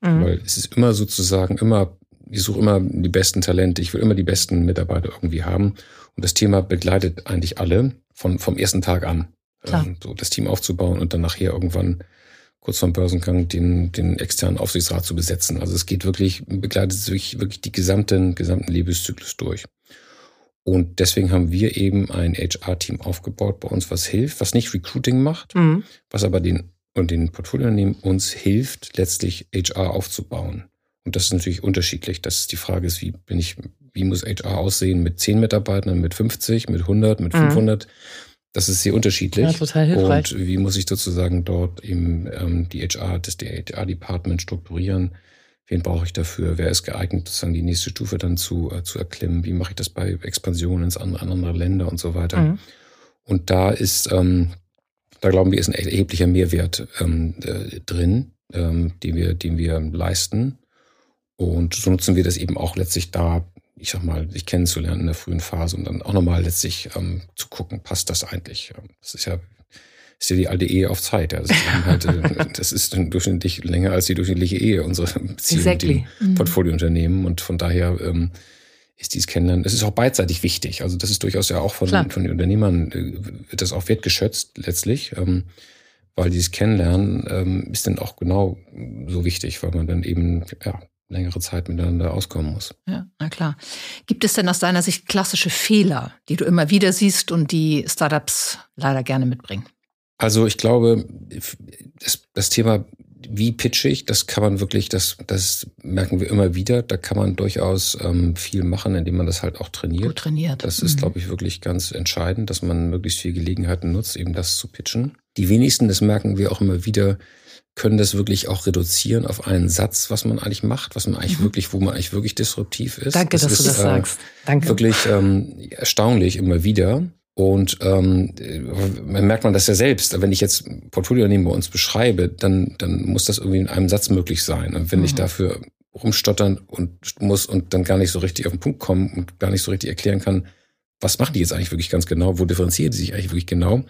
Mhm. Weil es ist immer sozusagen immer, ich suche immer die besten Talente, ich will immer die besten Mitarbeiter irgendwie haben. Und das Thema begleitet eigentlich alle von, vom ersten Tag an. Ähm, so das Team aufzubauen und dann nachher irgendwann kurz vorm Börsengang den, den externen Aufsichtsrat zu besetzen. Also es geht wirklich, begleitet sich wirklich die gesamten, gesamten Lebenszyklus durch. Und deswegen haben wir eben ein HR-Team aufgebaut bei uns, was hilft, was nicht Recruiting macht, mhm. was aber den und den Portfoliounternehmen uns hilft, letztlich HR aufzubauen. Und das ist natürlich unterschiedlich. Das ist die Frage ist, wie bin ich, wie muss HR aussehen mit 10 Mitarbeitern, mit 50, mit 100, mit 500? Mhm. Das ist sehr unterschiedlich. Ja, total hilfreich. Und wie muss ich sozusagen dort eben ähm, die HR, das HR-Department strukturieren? Wen brauche ich dafür? Wer ist geeignet, sozusagen die nächste Stufe dann zu, äh, zu erklimmen? Wie mache ich das bei Expansionen ins andere, an andere Länder und so weiter? Mhm. Und da ist, ähm, da glauben wir, ist ein erheblicher Mehrwert ähm, äh, drin, ähm, den wir, den wir leisten. Und so nutzen wir das eben auch letztlich da, ich sag mal, sich kennenzulernen in der frühen Phase und dann auch nochmal letztlich ähm, zu gucken, passt das eigentlich? Ähm, das ist ja, ist ja die alte Ehe auf Zeit. Ist halt, äh, das ist durchschnittlich länger als die durchschnittliche Ehe unserer Beziehung exactly. mit dem Portfoliounternehmen. Und von daher ähm, ist dieses Kennenlernen, es ist auch beidseitig wichtig. Also das ist durchaus ja auch von, von den Unternehmern, äh, wird das auch wertgeschätzt letztlich. Ähm, weil dieses Kennenlernen ähm, ist dann auch genau so wichtig, weil man dann eben ja, längere Zeit miteinander auskommen muss. Ja, na klar. Gibt es denn aus deiner Sicht klassische Fehler, die du immer wieder siehst und die Startups leider gerne mitbringen? Also ich glaube, das, das Thema, wie pitche ich, das kann man wirklich, das, das merken wir immer wieder. Da kann man durchaus ähm, viel machen, indem man das halt auch trainiert. Gut trainiert. Das ist, mhm. glaube ich, wirklich ganz entscheidend, dass man möglichst viele Gelegenheiten nutzt, eben das zu pitchen. Die wenigsten, das merken wir auch immer wieder, können das wirklich auch reduzieren auf einen Satz, was man eigentlich macht, was man eigentlich mhm. wirklich, wo man eigentlich wirklich disruptiv ist. Danke, das dass ist, du das äh, sagst. Danke. Wirklich ähm, erstaunlich immer wieder. Und ähm, merkt man das ja selbst. Wenn ich jetzt Portfoliounternehmen bei uns beschreibe, dann, dann muss das irgendwie in einem Satz möglich sein. Und wenn mhm. ich dafür rumstottern und muss und dann gar nicht so richtig auf den Punkt kommen und gar nicht so richtig erklären kann, was machen die jetzt eigentlich wirklich ganz genau, wo differenzieren die sich eigentlich wirklich genau,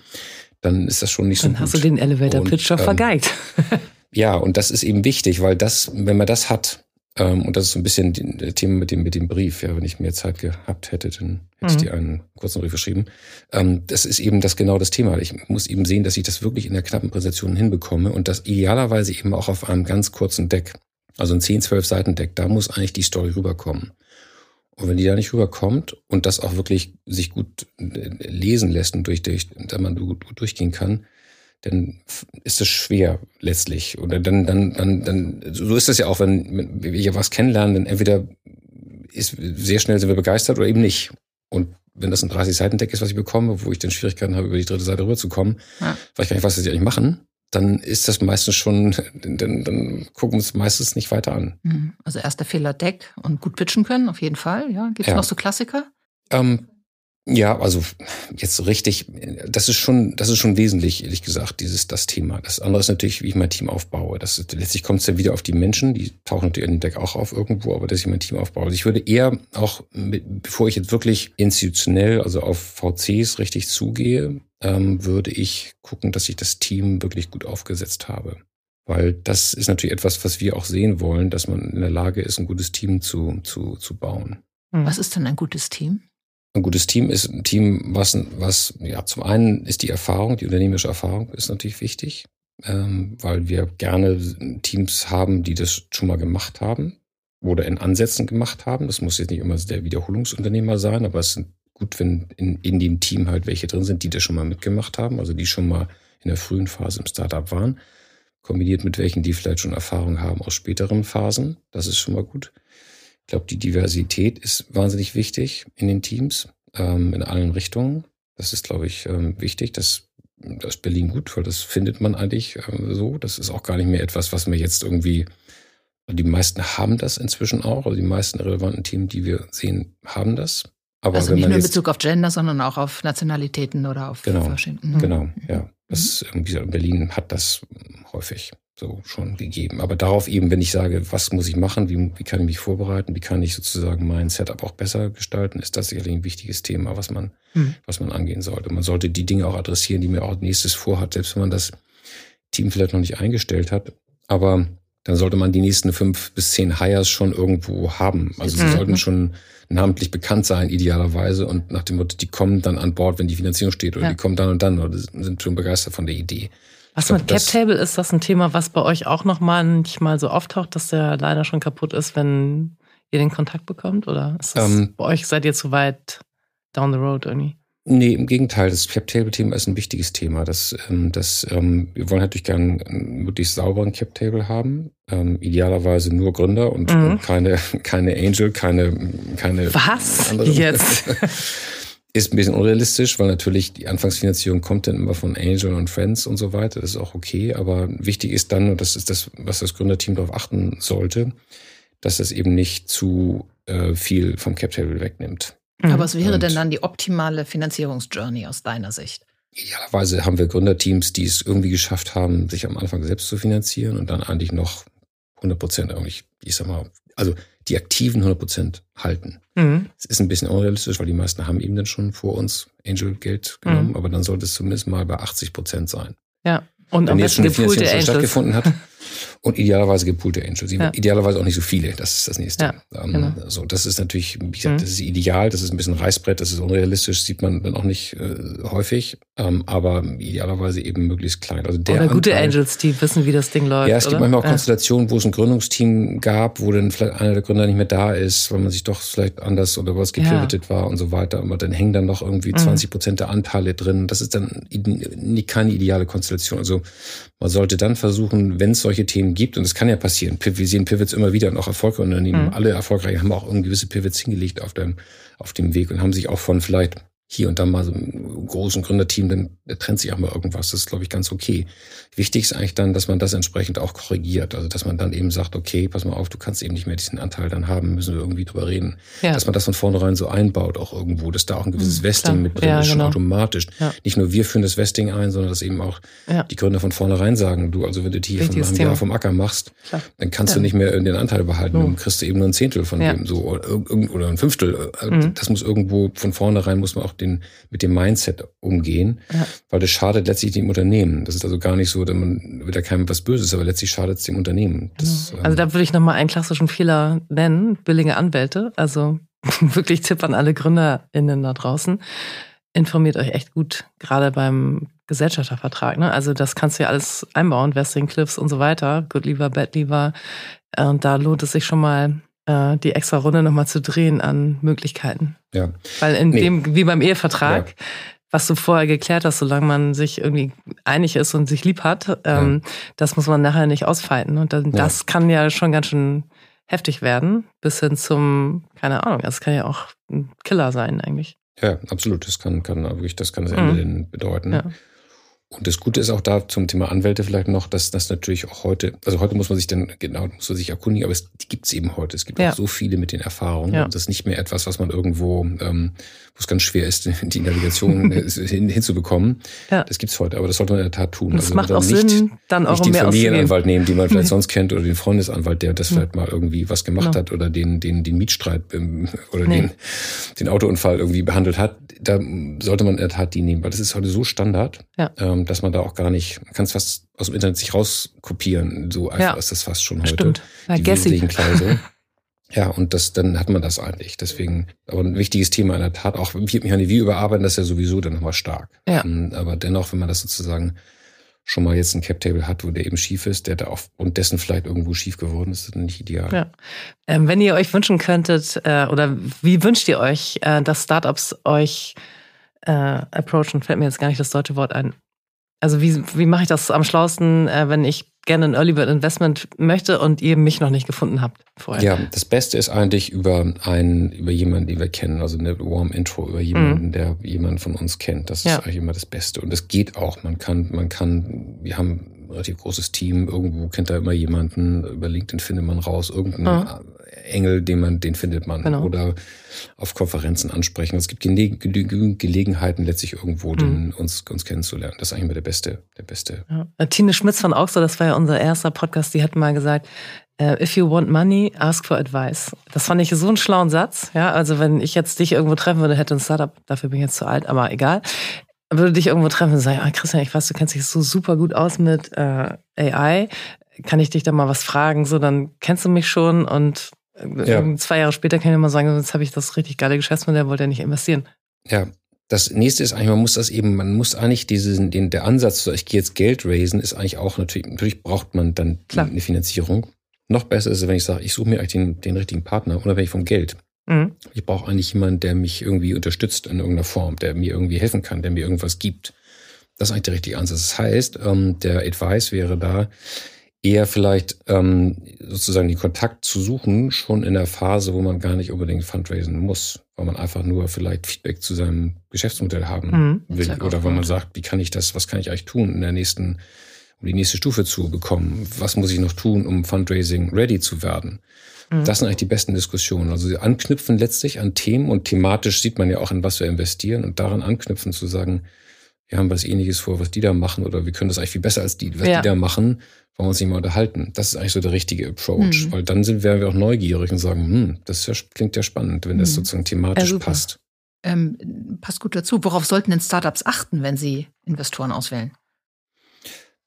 dann ist das schon nicht dann so gut. Dann hast du den Elevator Pitch schon ähm, vergeigt. ja, und das ist eben wichtig, weil das, wenn man das hat, und das ist so ein bisschen das Thema mit dem, mit dem Brief, ja, wenn ich mehr Zeit gehabt hätte, dann hätte mhm. ich dir einen kurzen Brief geschrieben. Ähm, das ist eben das genau das Thema. Ich muss eben sehen, dass ich das wirklich in der knappen Präsentation hinbekomme und das idealerweise eben auch auf einem ganz kurzen Deck. Also ein 10, 12 Seiten Deck, da muss eigentlich die Story rüberkommen. Und wenn die da nicht rüberkommt und das auch wirklich sich gut äh, lesen lässt und durch, durch, da man gut durchgehen kann, dann ist es schwer letztlich. Oder dann, dann, dann, dann, so ist es ja auch, wenn wir was kennenlernen, dann entweder ist sehr schnell sind wir begeistert oder eben nicht. Und wenn das ein 30-Seiten-Deck ist, was ich bekomme, wo ich dann Schwierigkeiten habe, über die dritte Seite rüberzukommen, ja. weil ich gar nicht weiß, was sie eigentlich machen, dann ist das meistens schon, dann, dann gucken wir uns meistens nicht weiter an. Mhm. Also erster Fehler Deck und gut pitchen können, auf jeden Fall. Ja, gibt es ja. noch so Klassiker? Ähm, ja, also jetzt richtig, das ist schon, das ist schon wesentlich, ehrlich gesagt, dieses das Thema. Das andere ist natürlich, wie ich mein Team aufbaue. Das ist, letztlich kommt es dann wieder auf die Menschen, die tauchen natürlich in dem Deck auch auf irgendwo, aber dass ich mein Team aufbaue. Also ich würde eher auch, bevor ich jetzt wirklich institutionell, also auf VCs richtig zugehe, ähm, würde ich gucken, dass ich das Team wirklich gut aufgesetzt habe. Weil das ist natürlich etwas, was wir auch sehen wollen, dass man in der Lage ist, ein gutes Team zu, zu, zu bauen. Was ist denn ein gutes Team? Ein gutes Team ist ein Team, was, was ja zum einen ist die Erfahrung, die unternehmerische Erfahrung ist natürlich wichtig, ähm, weil wir gerne Teams haben, die das schon mal gemacht haben oder in Ansätzen gemacht haben. Das muss jetzt nicht immer der Wiederholungsunternehmer sein, aber es ist gut, wenn in, in dem Team halt welche drin sind, die das schon mal mitgemacht haben, also die schon mal in der frühen Phase im Startup waren, kombiniert mit welchen, die vielleicht schon Erfahrung haben aus späteren Phasen. Das ist schon mal gut. Ich glaube, die Diversität ist wahnsinnig wichtig in den Teams, ähm, in allen Richtungen. Das ist, glaube ich, ähm, wichtig. Das, das ist Berlin gut, weil das findet man eigentlich ähm, so. Das ist auch gar nicht mehr etwas, was mir jetzt irgendwie, die meisten haben das inzwischen auch, also die meisten relevanten Teams, die wir sehen, haben das. Aber also nicht nur in Bezug auf Gender, sondern auch auf Nationalitäten oder auf genau, verschiedene. Mhm. Genau, ja. Das, wie gesagt, Berlin hat das häufig so schon gegeben. Aber darauf eben, wenn ich sage, was muss ich machen, wie, wie kann ich mich vorbereiten, wie kann ich sozusagen mein Setup auch besser gestalten, ist das sicherlich ein wichtiges Thema, was man, mhm. was man angehen sollte. Man sollte die Dinge auch adressieren, die man auch nächstes vorhat, selbst wenn man das Team vielleicht noch nicht eingestellt hat. Aber dann sollte man die nächsten fünf bis zehn Hires schon irgendwo haben. Also sie mhm. sollten schon namentlich bekannt sein, idealerweise, und nach dem Motto, die kommen dann an Bord, wenn die Finanzierung steht, oder ja. die kommen dann und dann, oder sind schon begeistert von der Idee. Was glaub, mit Cap Table ist das ein Thema, was bei euch auch noch manchmal so auftaucht, dass der leider schon kaputt ist, wenn ihr den Kontakt bekommt? Oder ist das ähm, bei euch seid ihr zu weit down the road irgendwie? Nee, im Gegenteil, das Cap-Table-Thema ist ein wichtiges Thema. Das, ähm, das, ähm, wir wollen natürlich gerne einen möglichst sauberen Cap-Table haben. Ähm, idealerweise nur Gründer und, mhm. und, keine, keine Angel, keine, keine. Was? Andere. Jetzt? ist ein bisschen unrealistisch, weil natürlich die Anfangsfinanzierung kommt dann immer von Angel und Friends und so weiter. Das ist auch okay. Aber wichtig ist dann, und das ist das, was das Gründerteam darauf achten sollte, dass es eben nicht zu äh, viel vom Cap-Table wegnimmt. Aber was wäre und denn dann die optimale Finanzierungsjourney aus deiner Sicht? Idealerweise haben wir Gründerteams, die es irgendwie geschafft haben, sich am Anfang selbst zu finanzieren und dann eigentlich noch 100 Prozent irgendwie, ich sag mal, also die aktiven 100 Prozent halten. Mhm. Es ist ein bisschen unrealistisch, weil die meisten haben eben dann schon vor uns Angel-Geld genommen, mhm. aber dann sollte es zumindest mal bei 80 Prozent sein. Ja. Und Wenn schon eine Finanzierung schon stattgefunden hat, Und idealerweise gepoolte Angels. Ja. Idealerweise auch nicht so viele. Das ist das nächste. Ja, ähm, genau. so, das ist natürlich, wie gesagt, mhm. das ist ideal. Das ist ein bisschen Reißbrett. Das ist unrealistisch. Sieht man dann auch nicht äh, häufig. Ähm, aber idealerweise eben möglichst klein. Also der oder gute Anteil, Angels, die wissen, wie das Ding läuft. Ja, es oder? gibt manchmal auch. Konstellationen, wo es ein Gründungsteam gab, wo dann vielleicht einer der Gründer nicht mehr da ist, weil man sich doch vielleicht anders oder was gepivotet war und so weiter. Aber dann hängen dann noch irgendwie mhm. 20 Prozent der Anteile drin. Das ist dann keine ideale Konstellation. Also man sollte dann versuchen, wenn es solche Themen gibt, und es kann ja passieren, wir sehen Pivots immer wieder und auch erfolgreiche Unternehmen, mhm. alle erfolgreich haben auch gewisse Pivots hingelegt auf dem, auf dem Weg und haben sich auch von vielleicht hier und da mal so einem großen Gründerteam, dann trennt sich auch mal irgendwas. Das ist, glaube ich, ganz okay. Wichtig ist eigentlich dann, dass man das entsprechend auch korrigiert. Also, dass man dann eben sagt, okay, pass mal auf, du kannst eben nicht mehr diesen Anteil dann haben, müssen wir irgendwie drüber reden. Ja. Dass man das von vornherein so einbaut auch irgendwo, dass da auch ein gewisses mhm, Vesting mit drin ja, ist, schon genau. automatisch. Ja. Nicht nur wir führen das Vesting ein, sondern dass eben auch die Gründer von vornherein sagen, du, also wenn du die hier von einem Jahr vom Acker machst, klar. dann kannst du nicht mehr den Anteil behalten, dann kriegst du eben nur ein Zehntel von dem, so, oder ein Fünftel. Mhm. Das muss irgendwo, von vornherein muss man auch den, mit dem Mindset umgehen, weil das schadet letztlich dem Unternehmen. Das ist also gar nicht so, dass man wird ja keinem was Böses, aber letztlich schadet es dem Unternehmen. Das, genau. Also da würde ich nochmal einen klassischen Fehler nennen, billige Anwälte. Also wirklich Tipp an alle GründerInnen da draußen. Informiert euch echt gut, gerade beim Gesellschaftervertrag. Ne? Also das kannst du ja alles einbauen, Vesting Cliffs und so weiter, Good Lieber, Bad Lieber. Und da lohnt es sich schon mal, äh, die extra Runde nochmal zu drehen an Möglichkeiten. Ja. Weil in nee. dem, wie beim Ehevertrag, ja was du vorher geklärt hast, solange man sich irgendwie einig ist und sich lieb hat, ähm, ja. das muss man nachher nicht ausfeiten. Und dann, ja. das kann ja schon ganz schön heftig werden, bis hin zum, keine Ahnung, das kann ja auch ein Killer sein eigentlich. Ja, absolut. Das kann, kann wirklich, das kann das Ende mhm. bedeuten. Ja. Und das Gute ist auch da zum Thema Anwälte vielleicht noch, dass das natürlich auch heute, also heute muss man sich dann genau, muss man sich erkundigen, aber es gibt es eben heute. Es gibt ja. auch so viele mit den Erfahrungen. Ja. Und das ist nicht mehr etwas, was man irgendwo, ähm, wo es ganz schwer ist, die Navigation hin, hinzubekommen. Ja. Das gibt's heute, aber das sollte man in der Tat tun. Das also macht auch nicht, Sinn, dann auch nicht den Familienanwalt nehmen, den man vielleicht sonst kennt, oder den Freundesanwalt, der das vielleicht mal irgendwie was gemacht genau. hat oder den, den, den Mietstreit ähm, oder nee. den, den Autounfall irgendwie behandelt hat. Da sollte man in der Tat die nehmen, weil das ist heute so Standard. Ja. Ähm, dass man da auch gar nicht, man kann es fast aus dem Internet sich rauskopieren. So einfach ja, ist das fast schon heute. Stimmt. Die wesentlichen Klauseln. Ja, und das, dann hat man das eigentlich. Deswegen, aber ein wichtiges Thema in der Tat, auch wie überarbeiten das ja sowieso dann nochmal stark. Ja. Ähm, aber dennoch, wenn man das sozusagen schon mal jetzt ein Cap-Table hat, wo der eben schief ist, der da aufgrund dessen vielleicht irgendwo schief geworden ist, ist nicht ideal. Ja. Ähm, wenn ihr euch wünschen könntet, äh, oder wie wünscht ihr euch, äh, dass Startups euch äh, approachen? Fällt mir jetzt gar nicht das deutsche Wort ein. Also wie, wie mache ich das am schlausten, äh, wenn ich gerne ein Early Bird Investment möchte und ihr mich noch nicht gefunden habt vorher. Ja, das Beste ist eigentlich über einen, über jemanden, den wir kennen, also eine Warm Intro über jemanden, mhm. der jemanden von uns kennt. Das ja. ist eigentlich immer das Beste. Und es geht auch. Man kann, man kann, wir haben ein relativ großes Team. Irgendwo kennt da immer jemanden. Über LinkedIn findet man raus. Irgendeinen mhm. Engel, den man, den findet man. Genau. Oder auf Konferenzen ansprechen. Es gibt genügend Gelegenheiten, letztlich irgendwo mhm. den, uns, uns kennenzulernen. Das ist eigentlich immer der beste, der beste. Ja. Tine Schmitz von Auxo, das war ja unser erster Podcast, die hat mal gesagt, uh, if you want money, ask for advice. Das fand ich so einen schlauen Satz. Ja, also wenn ich jetzt dich irgendwo treffen würde, hätte ein Startup, dafür bin ich jetzt zu alt, aber egal würde dich irgendwo treffen und sagen, ah, Christian, ich weiß, du kennst dich so super gut aus mit äh, AI. Kann ich dich da mal was fragen? So, dann kennst du mich schon und ja. Zwei Jahre später kann ich immer sagen, jetzt habe ich das richtig geile Geschäftsmodell, wollte er nicht investieren. Ja. Das nächste ist eigentlich, man muss das eben, man muss eigentlich diesen, den, der Ansatz, so ich gehe jetzt Geld raisen, ist eigentlich auch natürlich, natürlich braucht man dann Klar. eine Finanzierung. Noch besser ist es, wenn ich sage, ich suche mir eigentlich den, den richtigen Partner, unabhängig vom Geld. Mhm. Ich brauche eigentlich jemanden, der mich irgendwie unterstützt in irgendeiner Form, der mir irgendwie helfen kann, der mir irgendwas gibt. Das ist eigentlich der richtige Ansatz. Das heißt, ähm, der Advice wäre da, eher vielleicht ähm, sozusagen den Kontakt zu suchen, schon in der Phase, wo man gar nicht unbedingt fundraisen muss, weil man einfach nur vielleicht Feedback zu seinem Geschäftsmodell haben mhm, will. Oder weil man sagt, wie kann ich das, was kann ich eigentlich tun in der nächsten, um die nächste Stufe zu bekommen? Was muss ich noch tun, um Fundraising ready zu werden? Mhm. Das sind eigentlich die besten Diskussionen. Also sie anknüpfen letztlich an Themen und thematisch sieht man ja auch, in was wir investieren und daran anknüpfen zu sagen, wir haben was ähnliches vor, was die da machen, oder wir können das eigentlich viel besser als die, was ja. die da machen wollen wir uns nicht mal unterhalten. Das ist eigentlich so der richtige Approach, mhm. weil dann sind, werden wir auch neugierig und sagen, hm, das klingt ja spannend, wenn das mhm. sozusagen thematisch ja, passt. Ähm, passt gut dazu. Worauf sollten denn Startups achten, wenn sie Investoren auswählen?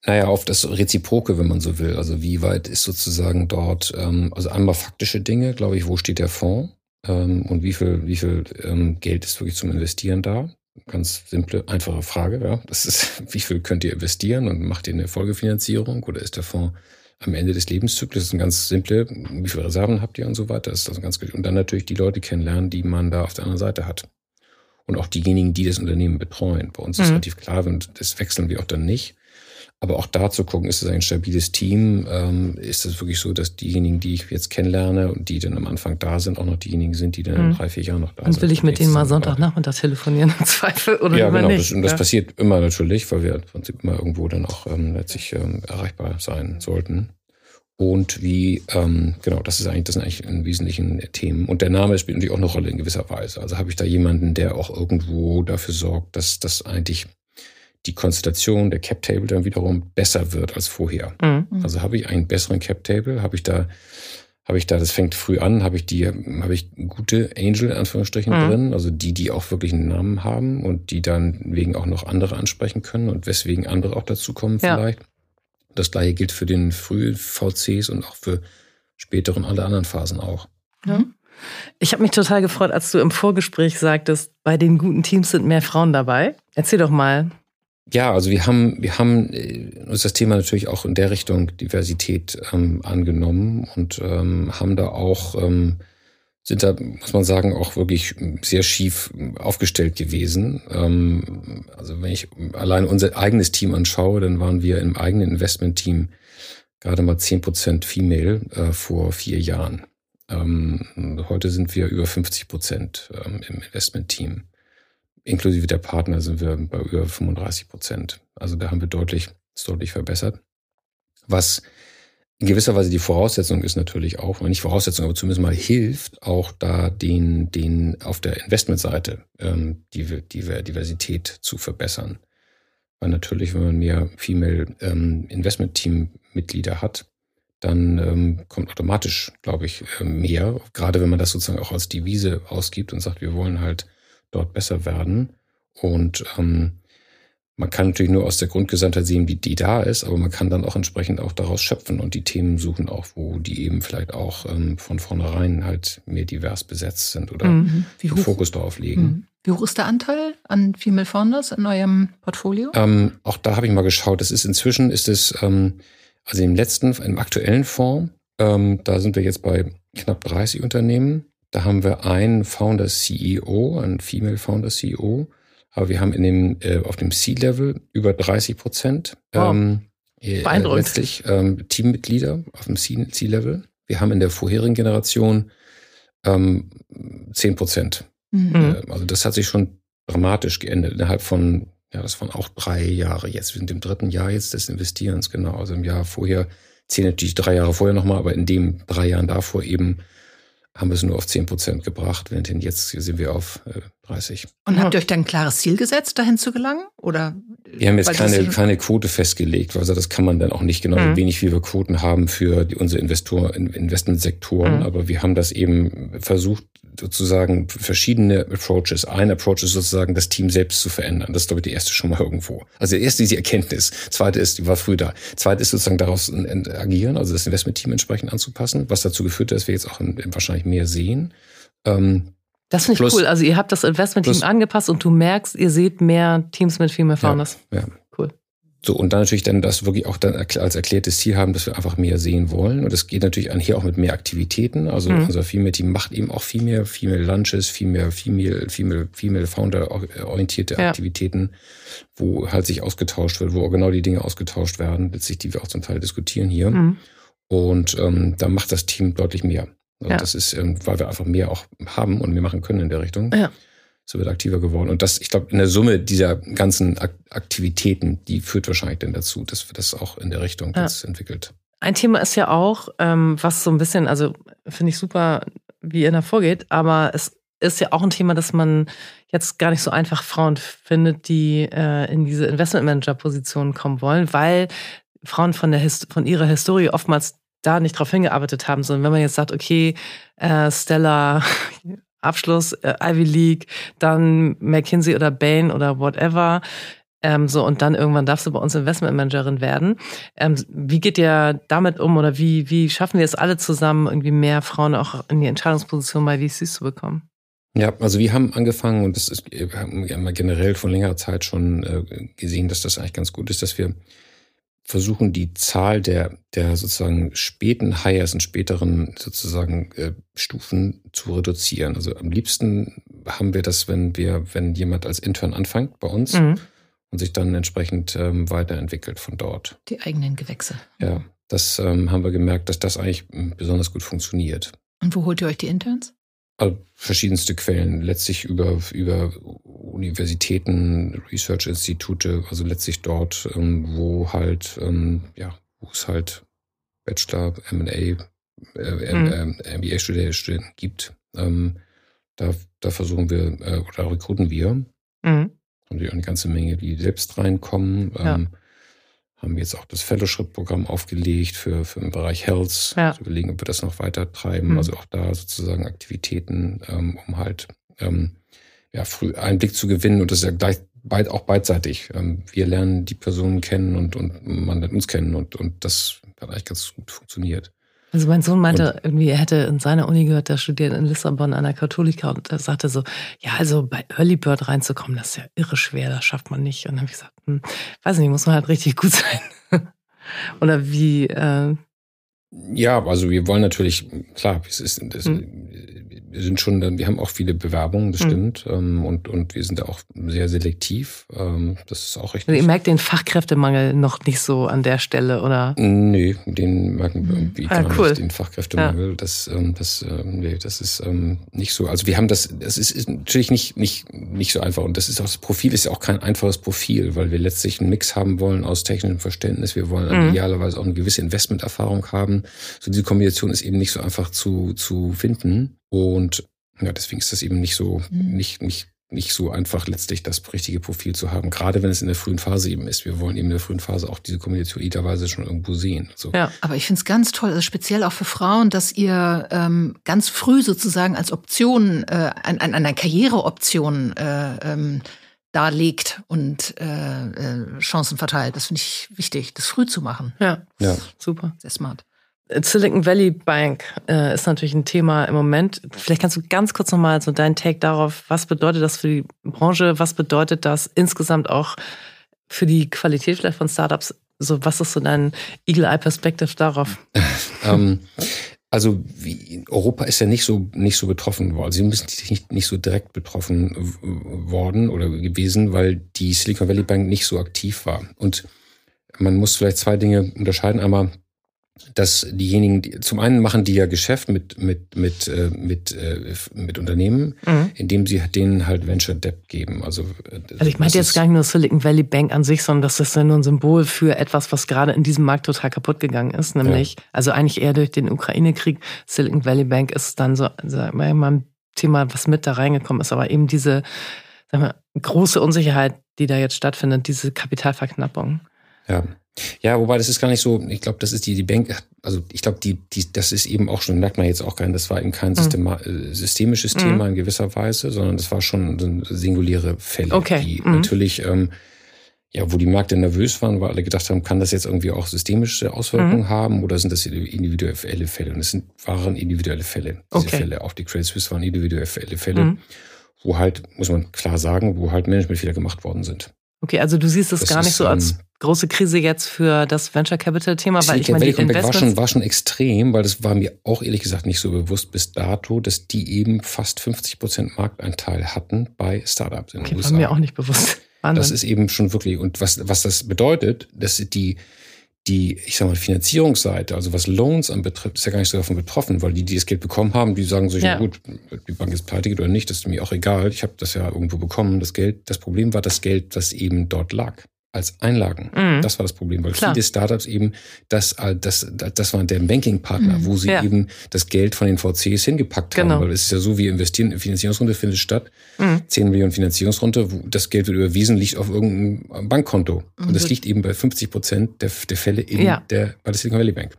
Naja, auf das Reziproke, wenn man so will. Also wie weit ist sozusagen dort, ähm, also einmal faktische Dinge, glaube ich, wo steht der Fonds ähm, und wie viel, wie viel ähm, Geld ist wirklich zum Investieren da? Ganz simple, einfache Frage. Ja. Das ist, wie viel könnt ihr investieren und macht ihr eine Folgefinanzierung oder ist der Fonds am Ende des Lebenszyklus? Das ist ein ganz simple, wie viele Reserven habt ihr und so weiter. Das ist also ganz Und dann natürlich die Leute kennenlernen, die man da auf der anderen Seite hat. Und auch diejenigen, die das Unternehmen betreuen. Bei uns ist mhm. relativ klar, und das wechseln wir auch dann nicht. Aber auch da zu gucken, ist es ein stabiles Team? Ähm, ist es wirklich so, dass diejenigen, die ich jetzt kennenlerne und die dann am Anfang da sind, auch noch diejenigen sind, die dann in mhm. drei, vier Jahren noch da und sind? Und will ich mit denen mal Sonntagnachmittag telefonieren im Zweifel oder ja, genau, nicht? Das, und das ja. passiert immer natürlich, weil wir im Prinzip immer irgendwo dann auch ähm, letztlich ähm, erreichbar sein sollten. Und wie, ähm, genau, das ist eigentlich, das sind eigentlich im Wesentlichen Themen. Und der Name spielt natürlich auch eine Rolle in gewisser Weise. Also habe ich da jemanden, der auch irgendwo dafür sorgt, dass das eigentlich die Konstellation der Cap Table dann wiederum besser wird als vorher. Mhm. Also habe ich einen besseren Cap Table, habe ich da habe ich da, das fängt früh an, habe ich die, habe ich gute Angel in Anführungsstrichen mhm. drin, also die, die auch wirklich einen Namen haben und die dann wegen auch noch andere ansprechen können und weswegen andere auch dazu kommen ja. vielleicht. Das gleiche gilt für den frühen VCs und auch für späteren alle anderen Phasen auch. Ja. Ich habe mich total gefreut, als du im Vorgespräch sagtest, bei den guten Teams sind mehr Frauen dabei. Erzähl doch mal, ja, also wir haben, wir haben äh, uns das Thema natürlich auch in der Richtung Diversität ähm, angenommen und ähm, haben da auch, ähm, sind da, muss man sagen, auch wirklich sehr schief aufgestellt gewesen. Ähm, also wenn ich allein unser eigenes Team anschaue, dann waren wir im eigenen Investmentteam gerade mal zehn Prozent Female äh, vor vier Jahren. Ähm, heute sind wir über 50 Prozent ähm, im Investmentteam inklusive der Partner sind wir bei über 35 Prozent. Also da haben wir deutlich, deutlich verbessert. Was in gewisser Weise die Voraussetzung ist natürlich auch, nicht Voraussetzung, aber zumindest mal hilft, auch da den, den auf der Investmentseite ähm, die, die Diversität zu verbessern. Weil natürlich, wenn man mehr Female ähm, Investment Team Mitglieder hat, dann ähm, kommt automatisch, glaube ich, äh, mehr. Gerade wenn man das sozusagen auch als Devise ausgibt und sagt, wir wollen halt dort besser werden. Und ähm, man kann natürlich nur aus der Grundgesamtheit sehen, wie die da ist, aber man kann dann auch entsprechend auch daraus schöpfen und die Themen suchen auch, wo die eben vielleicht auch ähm, von vornherein halt mehr divers besetzt sind oder mhm. den Fokus darauf legen. Mhm. Wie hoch ist der Anteil an Female Founders in eurem Portfolio? Ähm, auch da habe ich mal geschaut. Das ist inzwischen ist es, ähm, also im letzten, im aktuellen Fonds, ähm, da sind wir jetzt bei knapp 30 Unternehmen. Da haben wir einen Founder CEO, einen Female Founder CEO aber wir haben in dem, äh, auf dem C-Level über 30 Prozent. Wow. Ähm, äh, letztlich ähm, Teammitglieder auf dem C-Level. Wir haben in der vorherigen Generation ähm, 10 Prozent. Mhm. Äh, also das hat sich schon dramatisch geändert innerhalb von, ja, das waren auch drei Jahre jetzt. Wir sind im dritten Jahr jetzt des Investierens, genau. Also im Jahr vorher, zehn natürlich drei Jahre vorher nochmal, aber in dem drei Jahren davor eben haben wir es nur auf 10 Prozent gebracht, während jetzt sind wir auf äh, 30. Und habt ihr euch dann ein klares Ziel gesetzt, dahin zu gelangen? Oder wir haben jetzt keine, keine Quote festgelegt, also das kann man dann auch nicht genau, mhm. wenig wie wir Quoten haben für die, unsere Investor, Investmentsektoren, mhm. aber wir haben das eben versucht, sozusagen verschiedene Approaches. Ein Approach ist sozusagen, das Team selbst zu verändern. Das ist, glaube ich, die erste schon mal irgendwo. Also die erste ist die Erkenntnis. Zweite ist, die war früh da. Zweite ist sozusagen daraus agieren, also das Investmentteam entsprechend anzupassen, was dazu geführt hat, dass wir jetzt auch wahrscheinlich mehr sehen. Ähm, das finde ich cool. Also ihr habt das Investment-Team angepasst und du merkst, ihr seht mehr Teams mit Female Founders. Ja, ja. So, und dann natürlich dann das wirklich auch dann als erklärtes Ziel haben, dass wir einfach mehr sehen wollen. Und das geht natürlich einher auch mit mehr Aktivitäten. Also mhm. unser Female Team macht eben auch viel mehr Female Lunches, viel mehr Female, Female, Female Founder orientierte ja. Aktivitäten, wo halt sich ausgetauscht wird, wo genau die Dinge ausgetauscht werden, letztlich, die wir auch zum Teil diskutieren hier. Mhm. Und ähm, da macht das Team deutlich mehr. Und ja. das ist, ähm, weil wir einfach mehr auch haben und mehr machen können in der Richtung. Ja so wird aktiver geworden. Und das, ich glaube, in der Summe dieser ganzen Aktivitäten, die führt wahrscheinlich dann dazu, dass wir das auch in der Richtung ja. jetzt entwickelt. Ein Thema ist ja auch, ähm, was so ein bisschen, also finde ich super, wie ihr da vorgeht, aber es ist ja auch ein Thema, dass man jetzt gar nicht so einfach Frauen findet, die äh, in diese Investmentmanager-Positionen kommen wollen, weil Frauen von, der Hist von ihrer Historie oftmals da nicht drauf hingearbeitet haben, sondern wenn man jetzt sagt, okay, äh, Stella Abschluss, äh, Ivy League, dann McKinsey oder Bain oder whatever. Ähm, so, und dann irgendwann darfst du bei uns Investmentmanagerin werden. Ähm, wie geht ihr damit um oder wie, wie schaffen wir es alle zusammen, irgendwie mehr Frauen auch in die Entscheidungsposition bei VCs zu bekommen? Ja, also wir haben angefangen und das ist, wir haben generell von längerer Zeit schon äh, gesehen, dass das eigentlich ganz gut ist, dass wir versuchen, die Zahl der, der sozusagen späten Hires und späteren sozusagen äh, Stufen zu reduzieren. Also am liebsten haben wir das, wenn wir, wenn jemand als Intern anfängt bei uns mhm. und sich dann entsprechend ähm, weiterentwickelt von dort. Die eigenen Gewächse. Ja, das ähm, haben wir gemerkt, dass das eigentlich besonders gut funktioniert. Und wo holt ihr euch die Interns? Also verschiedenste Quellen, letztlich über, über Universitäten, Research-Institute, also letztlich dort, ähm, wo halt, ähm, ja, wo es halt Bachelor, M&A, äh, mhm. MBA-Studenten gibt. Ähm, da, da versuchen wir, äh, oder rekruten wir. Mhm. Und eine ganze Menge, die selbst reinkommen. Ja. Ähm, haben jetzt auch das Fellowship-Programm aufgelegt für, für den Bereich Health. Ja. Also überlegen, ob wir das noch weiter treiben. Mhm. Also auch da sozusagen Aktivitäten, ähm, um halt ähm, ja, früh Einblick zu gewinnen. Und das ist ja gleich beid, auch beidseitig. Ähm, wir lernen die Personen kennen und, und man lernt uns kennen und, und das hat eigentlich ganz gut funktioniert. Also mein Sohn meinte und, irgendwie, er hätte in seiner Uni gehört, der studiert in Lissabon an der Katholika und er sagte so, ja, also bei Early Bird reinzukommen, das ist ja irre schwer, das schafft man nicht. Und dann habe ich gesagt, hm, weiß nicht, muss man halt richtig gut sein. Oder wie? Äh ja, also wir wollen natürlich, klar, es ist, das, hm wir sind schon, wir haben auch viele Bewerbungen, das mhm. stimmt. Mhm. Und, und wir sind da auch sehr selektiv. Ähm, das ist auch richtig. Also ihr merkt den Fachkräftemangel noch nicht so an der Stelle, oder? Nee, den merken wir irgendwie ah, gar cool. nicht, den Fachkräftemangel. Ja. Das, ähm, das, nee, das ist nicht so. Also wir haben das, das ist natürlich nicht, nicht, nicht so einfach. Und das ist auch, das Profil ist ja auch kein einfaches Profil, weil wir letztlich einen Mix haben wollen aus technischem Verständnis. Wir wollen mhm. idealerweise auch eine gewisse Investmenterfahrung haben. So diese Kombination ist eben nicht so einfach zu, zu finden. Und ja, deswegen ist das eben nicht so, mhm. nicht, nicht, nicht so einfach letztlich das richtige Profil zu haben, gerade wenn es in der frühen Phase eben ist. Wir wollen eben in der frühen Phase auch diese Kombination idealerweise schon irgendwo sehen. So. Ja, aber ich finde es ganz toll, also speziell auch für Frauen, dass ihr ähm, ganz früh sozusagen als Option, äh, an, an einer Karriereoption äh, ähm, darlegt und äh, äh, Chancen verteilt. Das finde ich wichtig, das früh zu machen. Ja, ja. super. Sehr smart. Silicon Valley Bank äh, ist natürlich ein Thema im Moment. Vielleicht kannst du ganz kurz nochmal so deinen Take darauf, was bedeutet das für die Branche, was bedeutet das insgesamt auch für die Qualität vielleicht von Startups? So, was ist so dein Eagle Eye Perspective darauf? ähm, also Europa ist ja nicht so nicht so betroffen worden. Sie müssen nicht, nicht so direkt betroffen worden oder gewesen, weil die Silicon Valley Bank nicht so aktiv war. Und man muss vielleicht zwei Dinge unterscheiden. Einmal dass diejenigen, die, zum einen machen die ja Geschäft mit mit mit äh, mit äh, mit Unternehmen, mhm. indem sie denen halt Venture Debt geben. Also, äh, also ich meinte jetzt gar nicht nur Silicon Valley Bank an sich, sondern das ist ja nur ein Symbol für etwas, was gerade in diesem Markt total kaputt gegangen ist, nämlich ja. also eigentlich eher durch den Ukraine-Krieg. Silicon Valley Bank ist dann so sagen wir mal ein Thema, was mit da reingekommen ist, aber eben diese sagen wir, große Unsicherheit, die da jetzt stattfindet, diese Kapitalverknappung. Ja. Ja, wobei das ist gar nicht so, ich glaube, das ist die, die Bank, also ich glaube, die, die, das ist eben auch schon, merkt man jetzt auch gar nicht, das war eben kein mhm. Systema, mhm. systemisches mhm. Thema in gewisser Weise, sondern das war schon singuläre Fälle, okay. die mhm. natürlich, ähm, ja, wo die Märkte nervös waren, weil alle gedacht haben, kann das jetzt irgendwie auch systemische Auswirkungen mhm. haben oder sind das individuelle Fälle? Und es sind, waren individuelle Fälle, diese okay. Fälle. Auch die Credit Suisse waren individuelle Fälle, mhm. wo halt, muss man klar sagen, wo halt Managementfehler gemacht worden sind. Okay, also du siehst es das gar nicht so als ähm, große Krise jetzt für das Venture Capital Thema, weil ich meine, die Investments war schon, war schon extrem, weil das war mir auch ehrlich gesagt nicht so bewusst bis dato, dass die eben fast 50 Prozent Markteinteil hatten bei Startups in den okay, USA. War mir auch nicht bewusst. Wahnsinn. Das ist eben schon wirklich und was was das bedeutet, dass die die, ich sag mal, Finanzierungsseite, also was Loans anbetrifft, ist ja gar nicht so davon betroffen, weil die, die das Geld bekommen haben, die sagen sich, ja. gut, die Bank ist pleite geht oder nicht, das ist mir auch egal. Ich habe das ja irgendwo bekommen, das Geld. Das Problem war das Geld, das eben dort lag als Einlagen. Mhm. Das war das Problem, weil Klar. viele Startups eben, das, das, das war der Banking-Partner, mhm. wo sie ja. eben das Geld von den VCs hingepackt genau. haben. Weil es ist ja so, wir investieren, Finanzierungsrunde findet statt, mhm. 10 Millionen Finanzierungsrunde, wo das Geld wird überwiesen, liegt auf irgendeinem Bankkonto. Und das liegt eben bei 50 Prozent der, der Fälle in ja. der, bei der Silicon Valley Bank.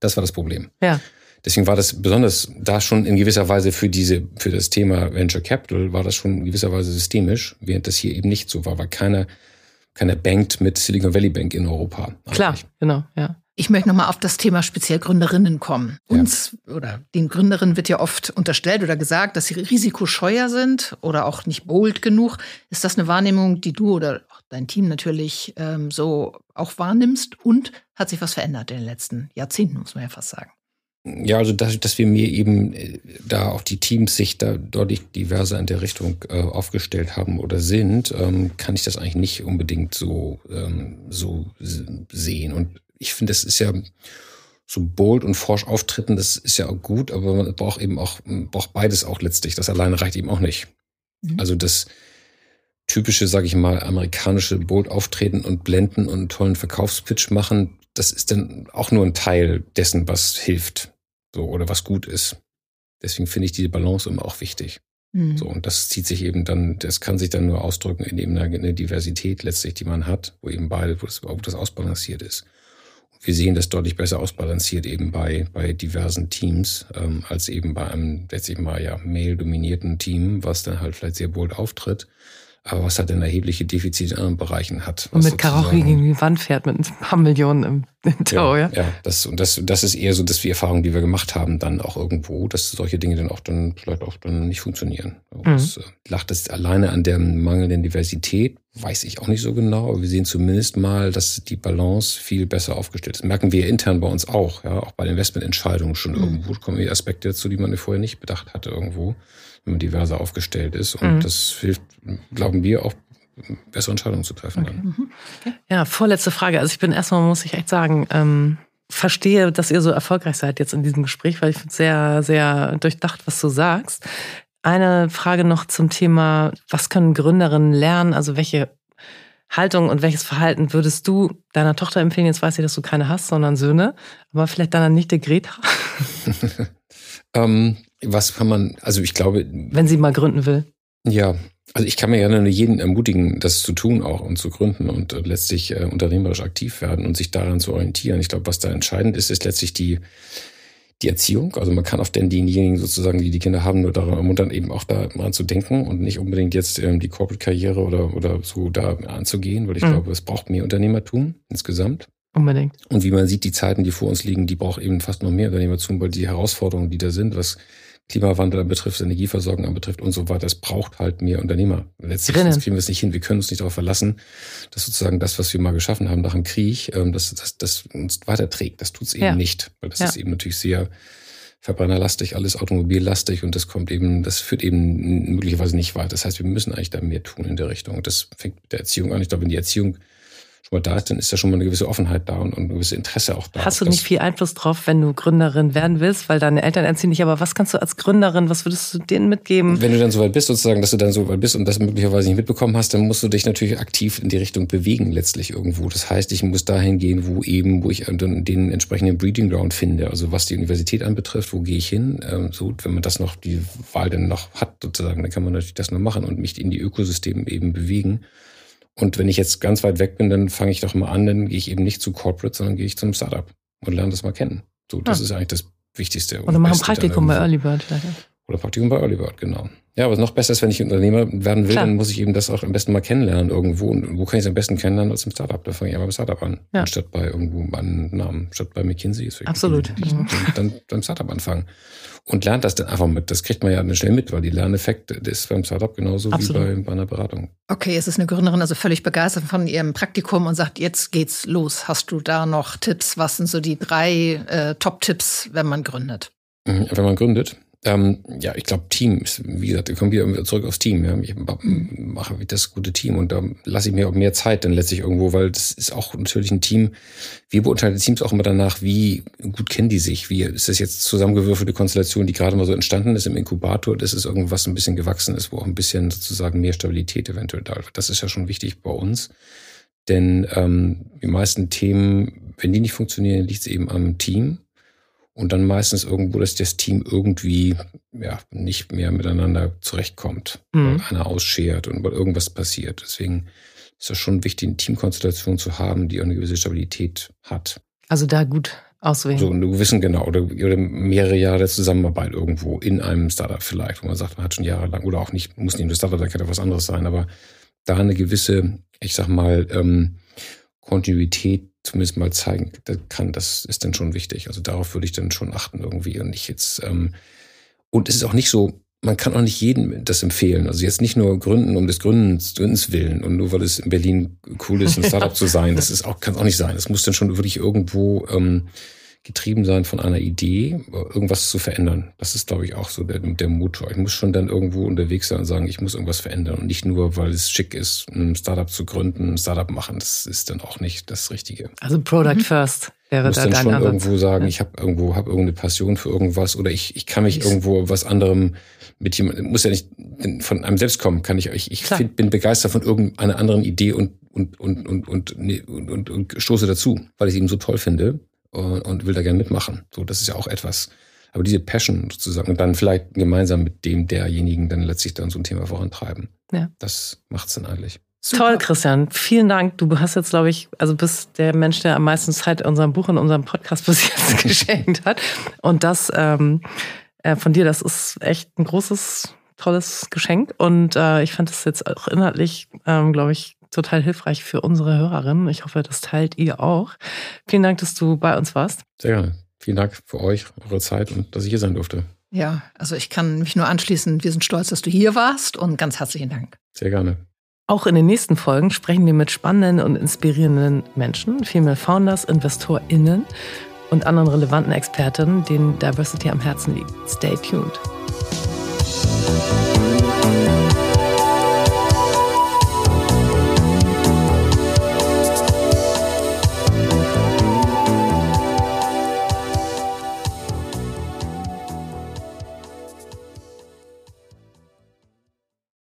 Das war das Problem. Ja. Deswegen war das besonders da schon in gewisser Weise für diese, für das Thema Venture Capital war das schon in gewisser Weise systemisch, während das hier eben nicht so war, weil keiner keiner bankt mit Silicon Valley Bank in Europa. Klar, genau, ja. Ich möchte nochmal auf das Thema speziell Gründerinnen kommen. Uns ja. oder den Gründerinnen wird ja oft unterstellt oder gesagt, dass sie risikoscheuer sind oder auch nicht bold genug. Ist das eine Wahrnehmung, die du oder auch dein Team natürlich ähm, so auch wahrnimmst? Und hat sich was verändert in den letzten Jahrzehnten, muss man ja fast sagen? Ja, also dass, dass wir mir eben äh, da auch die Teams sich da deutlich diverser in der Richtung äh, aufgestellt haben oder sind, ähm, kann ich das eigentlich nicht unbedingt so, ähm, so sehen. Und ich finde, das ist ja so bold und forsch auftreten, das ist ja auch gut, aber man braucht eben auch, braucht beides auch letztlich. Das alleine reicht eben auch nicht. Mhm. Also das typische, sage ich mal, amerikanische bold auftreten und blenden und einen tollen Verkaufspitch machen, das ist dann auch nur ein Teil dessen, was hilft so oder was gut ist. Deswegen finde ich diese Balance immer auch wichtig. Mhm. So, und das zieht sich eben dann, das kann sich dann nur ausdrücken in eben einer, einer Diversität letztlich, die man hat, wo eben beide, wo das, wo das ausbalanciert ist. Und wir sehen das deutlich besser ausbalanciert eben bei, bei diversen Teams, ähm, als eben bei einem letztlich mal ja male-dominierten Team, was dann halt vielleicht sehr bold auftritt aber was halt ein erhebliche Defizit in anderen Bereichen hat. Und mit Karaoke gegen die Wand fährt mit ein paar Millionen im, im Tau, ja. Ja, ja das, und das, das ist eher so, dass die Erfahrungen, die wir gemacht haben, dann auch irgendwo, dass solche Dinge dann auch dann vielleicht auch dann nicht funktionieren. Mhm. Das äh, lacht das alleine an der mangelnden Diversität, weiß ich auch nicht so genau, aber wir sehen zumindest mal, dass die Balance viel besser aufgestellt ist. Merken wir intern bei uns auch, ja, auch bei Investmententscheidungen schon mhm. irgendwo kommen Aspekte dazu, die man vorher nicht bedacht hatte irgendwo man diverser aufgestellt ist. Und mhm. das hilft, glauben wir, auch bessere Entscheidungen zu treffen. Okay. Mhm. Okay. Ja, vorletzte Frage. Also ich bin erstmal, muss ich echt sagen, ähm, verstehe, dass ihr so erfolgreich seid jetzt in diesem Gespräch, weil ich finde sehr, sehr durchdacht, was du sagst. Eine Frage noch zum Thema, was können Gründerinnen lernen? Also welche Haltung und welches Verhalten würdest du deiner Tochter empfehlen? Jetzt weiß ich, dass du keine hast, sondern Söhne, aber vielleicht deiner Nichte Greta? ähm, was kann man, also ich glaube. Wenn sie mal gründen will. Ja, also ich kann mir gerne nur jeden ermutigen, das zu tun auch und zu gründen und letztlich äh, unternehmerisch aktiv werden und sich daran zu orientieren. Ich glaube, was da entscheidend ist, ist letztlich die, die Erziehung. Also man kann auf denn diejenigen sozusagen, die die Kinder haben, nur daran ermuntern, eben auch daran zu denken und nicht unbedingt jetzt ähm, die Corporate-Karriere oder, oder so da anzugehen, weil ich mhm. glaube, es braucht mehr Unternehmertum insgesamt. Unbedingt. Und wie man sieht, die Zeiten, die vor uns liegen, die braucht eben fast noch mehr Unternehmertum, weil die Herausforderungen, die da sind, was Klimawandel anbetrifft, Energieversorgung anbetrifft und so weiter. Es braucht halt mehr Unternehmer. Letztlich kriegen wir es nicht hin. Wir können uns nicht darauf verlassen, dass sozusagen das, was wir mal geschaffen haben nach dem Krieg, ähm, dass das, das uns weiterträgt. Das tut es eben ja. nicht. Weil das ja. ist eben natürlich sehr verbrennerlastig, alles automobillastig und das kommt eben, das führt eben möglicherweise nicht weit. Das heißt, wir müssen eigentlich da mehr tun in der Richtung. Das fängt mit der Erziehung an. Ich glaube, wenn die Erziehung schon mal da ist, dann ist ja schon mal eine gewisse Offenheit da und, und ein gewisses Interesse auch da. Hast du nicht viel Einfluss drauf, wenn du Gründerin werden willst, weil deine Eltern erziehen dich, aber was kannst du als Gründerin, was würdest du denen mitgeben? Wenn du dann so weit bist, sozusagen, dass du dann so weit bist und das möglicherweise nicht mitbekommen hast, dann musst du dich natürlich aktiv in die Richtung bewegen, letztlich irgendwo. Das heißt, ich muss dahin gehen, wo eben, wo ich den entsprechenden Breeding Ground finde. Also was die Universität anbetrifft, wo gehe ich hin? Ähm, so, wenn man das noch, die Wahl dann noch hat, sozusagen, dann kann man natürlich das noch machen und mich in die Ökosysteme eben bewegen. Und wenn ich jetzt ganz weit weg bin, dann fange ich doch mal an, dann gehe ich eben nicht zu Corporate, sondern gehe ich zum Startup und lerne das mal kennen. So, das ja. ist eigentlich das Wichtigste. Oder machen Praktikum bei Early Bird vielleicht. Oder Praktikum bei Early Bird, genau. Ja, aber noch besser ist, wenn ich Unternehmer werden will, Klar. dann muss ich eben das auch am besten mal kennenlernen irgendwo. Und wo kann ich es am besten kennenlernen als im Startup? Da fange ich aber beim Startup an. Ja. Anstatt bei irgendwo meinem Namen, statt bei McKinsey. Ist Absolut. Dann, dann beim Startup anfangen und lernt das dann einfach mit. Das kriegt man ja dann schnell mit, weil die Lerneffekt ist beim Startup genauso Absolut. wie bei, bei, einer Beratung. Okay, es ist eine Gründerin also völlig begeistert von ihrem Praktikum und sagt, jetzt geht's los. Hast du da noch Tipps? Was sind so die drei äh, Top-Tipps, wenn man gründet? Mhm, wenn man gründet? Ähm, ja, ich glaube, Team ist, wie gesagt, wir kommen wieder zurück aufs Team. Ja. Ich mache das gute Team und da lasse ich mir auch mehr Zeit dann letztlich irgendwo, weil das ist auch natürlich ein Team. Wir beurteilen Teams auch immer danach, wie gut kennen die sich, wie ist das jetzt zusammengewürfelte Konstellation, die gerade mal so entstanden ist im Inkubator, das ist irgendwas ein bisschen gewachsen ist, wo auch ein bisschen sozusagen mehr Stabilität eventuell da ist. Das ist ja schon wichtig bei uns. Denn ähm, die meisten Themen, wenn die nicht funktionieren, liegt es eben am Team und dann meistens irgendwo, dass das Team irgendwie ja nicht mehr miteinander zurechtkommt, mhm. weil einer ausschert und weil irgendwas passiert. Deswegen ist es schon wichtig, eine Teamkonstellation zu haben, die auch eine gewisse Stabilität hat. Also da gut auswählen. So, einen gewissen, genau, oder, oder mehrere Jahre der Zusammenarbeit irgendwo in einem Startup vielleicht, wo man sagt, man hat schon jahrelang, oder auch nicht, muss nicht ein Startup, da kann ja was anderes sein, aber da eine gewisse, ich sag mal, ähm, Kontinuität zumindest mal zeigen kann, das ist dann schon wichtig. Also darauf würde ich dann schon achten irgendwie und nicht jetzt. Ähm, und es ist auch nicht so, man kann auch nicht jedem das empfehlen. Also jetzt nicht nur gründen um des Gründens, Gründens willen und nur weil es in Berlin cool ist, ein Startup zu sein. Das ist auch, kann auch nicht sein. Es muss dann schon wirklich irgendwo ähm, getrieben sein von einer Idee, irgendwas zu verändern. Das ist, glaube ich, auch so der, der Motor. Ich muss schon dann irgendwo unterwegs sein und sagen, ich muss irgendwas verändern und nicht nur, weil es schick ist, ein Startup zu gründen, ein Startup machen. Das ist dann auch nicht das Richtige. Also Product mhm. First wäre muss da dann schon Ansatz. irgendwo sagen, ja. ich habe irgendwo habe irgendeine Passion für irgendwas oder ich, ich kann mich irgendwo was anderem mit jemandem, muss ja nicht von einem selbst kommen, kann ich, ich, ich find, bin begeistert von irgendeiner anderen Idee und, und, und, und, und, und, und, und stoße dazu, weil ich es eben so toll finde und, und will da gerne mitmachen. So, das ist ja auch etwas. Aber diese Passion sozusagen und dann vielleicht gemeinsam mit dem derjenigen dann letztlich dann so ein Thema vorantreiben. Ja. Das macht's dann eigentlich. Super. Toll, Christian. Vielen Dank. Du hast jetzt, glaube ich, also bist der Mensch, der am meisten Zeit in unserem Buch und unserem Podcast bis jetzt geschenkt hat. Und das ähm, äh, von dir, das ist echt ein großes, tolles Geschenk. Und äh, ich fand das jetzt auch inhaltlich, ähm, glaube ich, total hilfreich für unsere Hörerinnen. Ich hoffe, das teilt ihr auch. Vielen Dank, dass du bei uns warst. Sehr gerne. Vielen Dank für euch, eure Zeit und dass ich hier sein durfte. Ja, also ich kann mich nur anschließen. Wir sind stolz, dass du hier warst und ganz herzlichen Dank. Sehr gerne. Auch in den nächsten Folgen sprechen wir mit spannenden und inspirierenden Menschen, Female Founders, InvestorInnen und anderen relevanten Expertinnen, denen Diversity am Herzen liegt. Stay tuned.